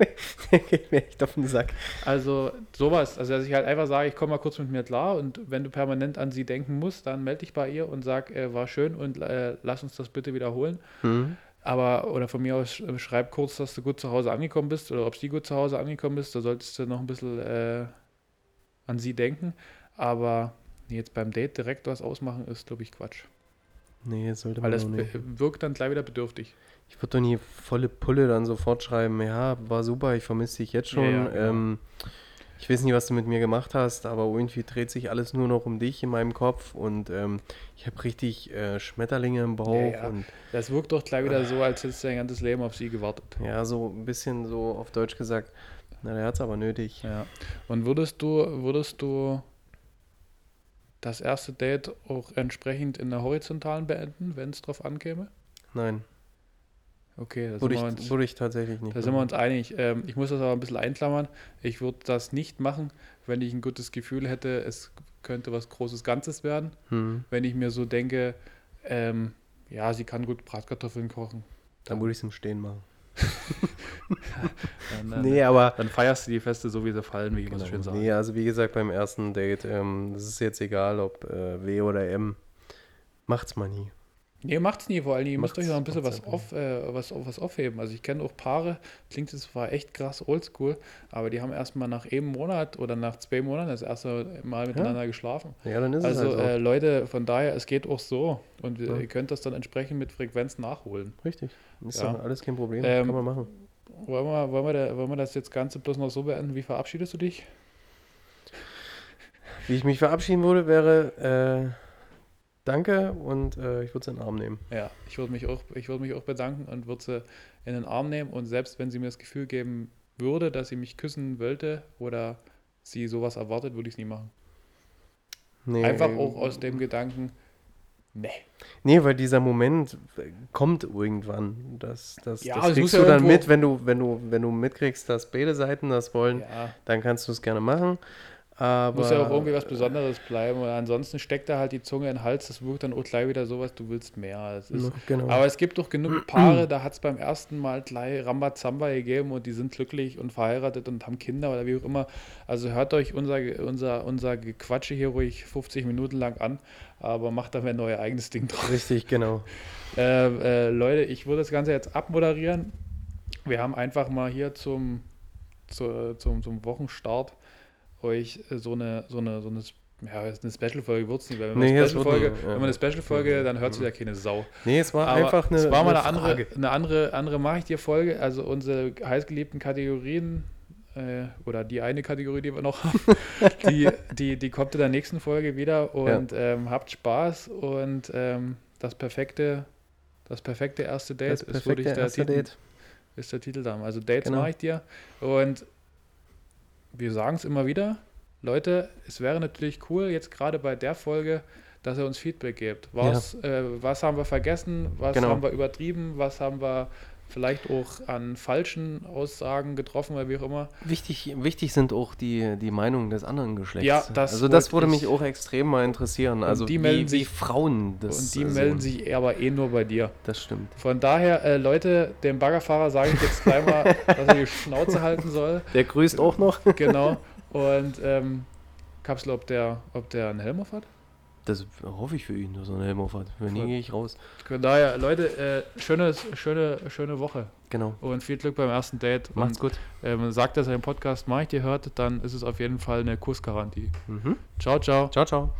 der geht mir echt auf den Sack. Also sowas, also dass ich halt einfach sage, ich komme mal kurz mit mir klar und wenn du permanent an sie denken musst, dann melde dich bei ihr und sag, äh, war schön und äh, lass uns das bitte wiederholen. Mhm. Aber, oder von mir aus äh, schreib kurz, dass du gut zu Hause angekommen bist oder ob sie gut zu Hause angekommen ist, da solltest du noch ein bisschen äh, an sie denken. Aber jetzt beim Date direkt was ausmachen, ist, glaube ich, Quatsch. Nee, das sollte Weil man das auch nicht. wirkt dann gleich wieder bedürftig. Ich würde doch nie volle Pulle dann sofort schreiben, ja, war super, ich vermisse dich jetzt schon. Ja, ja, ähm, ich weiß nicht, was du mit mir gemacht hast, aber irgendwie dreht sich alles nur noch um dich in meinem Kopf und ähm, ich habe richtig äh, Schmetterlinge im Bauch Ja, ja. und Das wirkt doch gleich wieder so, als hättest du dein ganzes Leben auf sie gewartet. ja, so ein bisschen so auf Deutsch gesagt, na, der hat es aber nötig. Ja. Und würdest du, würdest du das erste Date auch entsprechend in der horizontalen beenden, wenn es drauf ankäme? Nein, Okay, da sind, würde wir ich, uns, würde ich tatsächlich nicht. da sind wir uns einig. Ähm, ich muss das aber ein bisschen einklammern. Ich würde das nicht machen, wenn ich ein gutes Gefühl hätte, es könnte was Großes Ganzes werden. Hm, Wenn ich mir so denke, ähm, ja, sie kann gut Bratkartoffeln kochen. dann würde ich es im Stehen machen. Dann, dann, Nee, aber dann feierst du die Feste so, wie sie fallen, wie ich so schön Genau. sage. Nee, also wie gesagt, beim ersten Date, ähm, das ist jetzt egal, ob äh, W oder M, macht's mal nie. Nee, macht's nie, vor allem, ihr müsst Macht's- euch noch ein bisschen was, auf, äh, was, was aufheben. Also ich kenne auch Paare, klingt jetzt zwar echt krass oldschool, aber die haben erstmal nach einem Monat oder nach zwei Monaten das erste Mal miteinander geschlafen. Ja, dann ist Also es halt so. äh, Leute, von daher, es geht auch so. Und Ja. ihr könnt das dann entsprechend mit Frequenz nachholen. Richtig. Ist ja. alles kein Problem, Ähm, kann man machen. Wollen wir, wollen, wir da, wollen wir das jetzt Ganze bloß noch so beenden? Wie verabschiedest du dich? Wie ich mich verabschieden würde, wäre äh, Danke und äh, ich würde es in den Arm nehmen. Ja, ich würde mich, auch- ich würd mich auch bedanken und würde sie in den Arm nehmen. Und selbst wenn sie mir das Gefühl geben würde, dass sie mich küssen wollte oder sie sowas erwartet, würde ich es nie machen. Nee, Einfach äh, auch aus dem Gedanken, nee. Nee, weil dieser Moment äh, kommt irgendwann. Das, das, Ja, das kriegst ja du dann irgendwo- mit, wenn du, wenn du, wenn du mitkriegst, dass beide Seiten das wollen, Ja, dann kannst du es gerne machen. Aber muss ja auch irgendwie was Besonderes bleiben. Und ansonsten steckt da halt die Zunge in den Hals, das wirkt dann auch gleich wieder sowas, du willst mehr. Ist, Genau. Aber es gibt doch genug Paare, da hat es beim ersten Mal gleich Rambazamba gegeben und die sind glücklich und verheiratet und haben Kinder oder wie auch immer. Also hört euch unser, unser, unser Gequatsche hier ruhig 50 Minuten lang an, aber macht da, wenn euer eigenes Ding drauf. Richtig, genau. Äh, äh, Leute, ich würde das Ganze jetzt abmoderieren. Wir haben einfach mal hier zum, zu, zum, zum Wochenstart euch äh, so eine, so eine, so eine, ja, eine Special-Folge wird es nicht, weil wenn, Nee, wir eine es wird Special-Folge, nicht, ja. wenn eine Special-Folge, dann hört es wieder keine Sau. Nee, es war Aber einfach eine, es war mal eine, Frage. andere, eine andere, andere mache ich dir Folge. Also unsere heißgeliebten Kategorien äh, oder die eine Kategorie, die wir noch haben, die, die, die kommt in der nächsten Folge wieder und ähm, habt Spaß und ähm, das perfekte, das perfekte erste Date Das ist perfekte wirklich der erste Titel, Date. ist der Titel da. Also Dates Genau. mache ich dir und wir sagen es immer wieder, Leute, es wäre natürlich cool, jetzt gerade bei der Folge, dass ihr uns Feedback gebt. Was, äh, was haben wir vergessen, was Genau. haben wir übertrieben, was haben wir vielleicht auch an falschen Aussagen getroffen oder wie auch immer. Wichtig, wichtig sind auch die, die Meinungen des anderen Geschlechts. Ja, das also das würde ich- mich auch extrem mal interessieren. Also die wie, melden wie sich- Frauen das Und die äh, melden sehen. sich aber eh nur bei dir. Das stimmt. Von daher, äh, Leute, dem Baggerfahrer sage ich jetzt gleich mal, dass er die Schnauze halten soll. Der grüßt auch noch. Genau. Und ähm, Kapsel, ob der, ob der einen Helm auf hat? Das hoffe ich für ihn, dass er einen Helm auf hat. Wenn Voll. gehe ich raus. Von daher, Leute, äh, schönes, schöne, schöne Woche Genau. und viel Glück beim ersten Date. Macht's und, gut. Ähm, sagt, dass er den Podcast Mike dir hört, dann ist es auf jeden Fall eine Kussgarantie. Mhm. Ciao, ciao. Ciao, ciao.